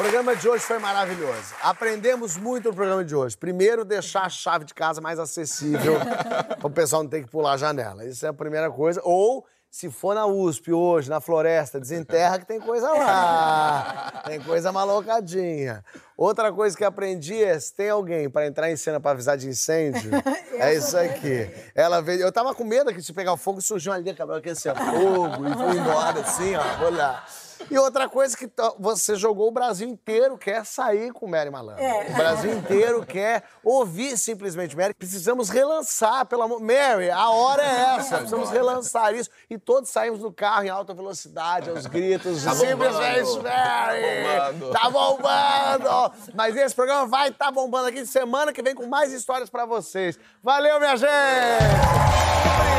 o programa de hoje foi maravilhoso. Aprendemos muito no programa de hoje. Primeiro, deixar a chave de casa mais acessível, para o pessoal não ter que pular a janela. Isso é a primeira coisa. Ou, se for na USP hoje, na floresta, desenterra que tem coisa lá. Tem coisa malocadinha. Outra coisa que aprendi é, se tem alguém para entrar em cena para avisar de incêndio, é isso aqui. Ela veio, eu tava com medo aqui de pegar fogo surgiu ali, acabou aqui assim, ó, fogo, e foi embora assim, ó, lá. E outra coisa que você jogou, o Brasil inteiro quer sair com Mary Malandro. O Brasil inteiro quer ouvir simplesmente Mary. Precisamos relançar, pelo amor... Mary, a hora é essa. Precisamos relançar isso. E todos saímos do carro em alta velocidade, aos gritos. simplesmente bombando. Mary! Tá bombando. Tá bombando! Mas esse programa vai estar tá bombando aqui semana que vem com mais histórias pra vocês. Valeu, minha gente!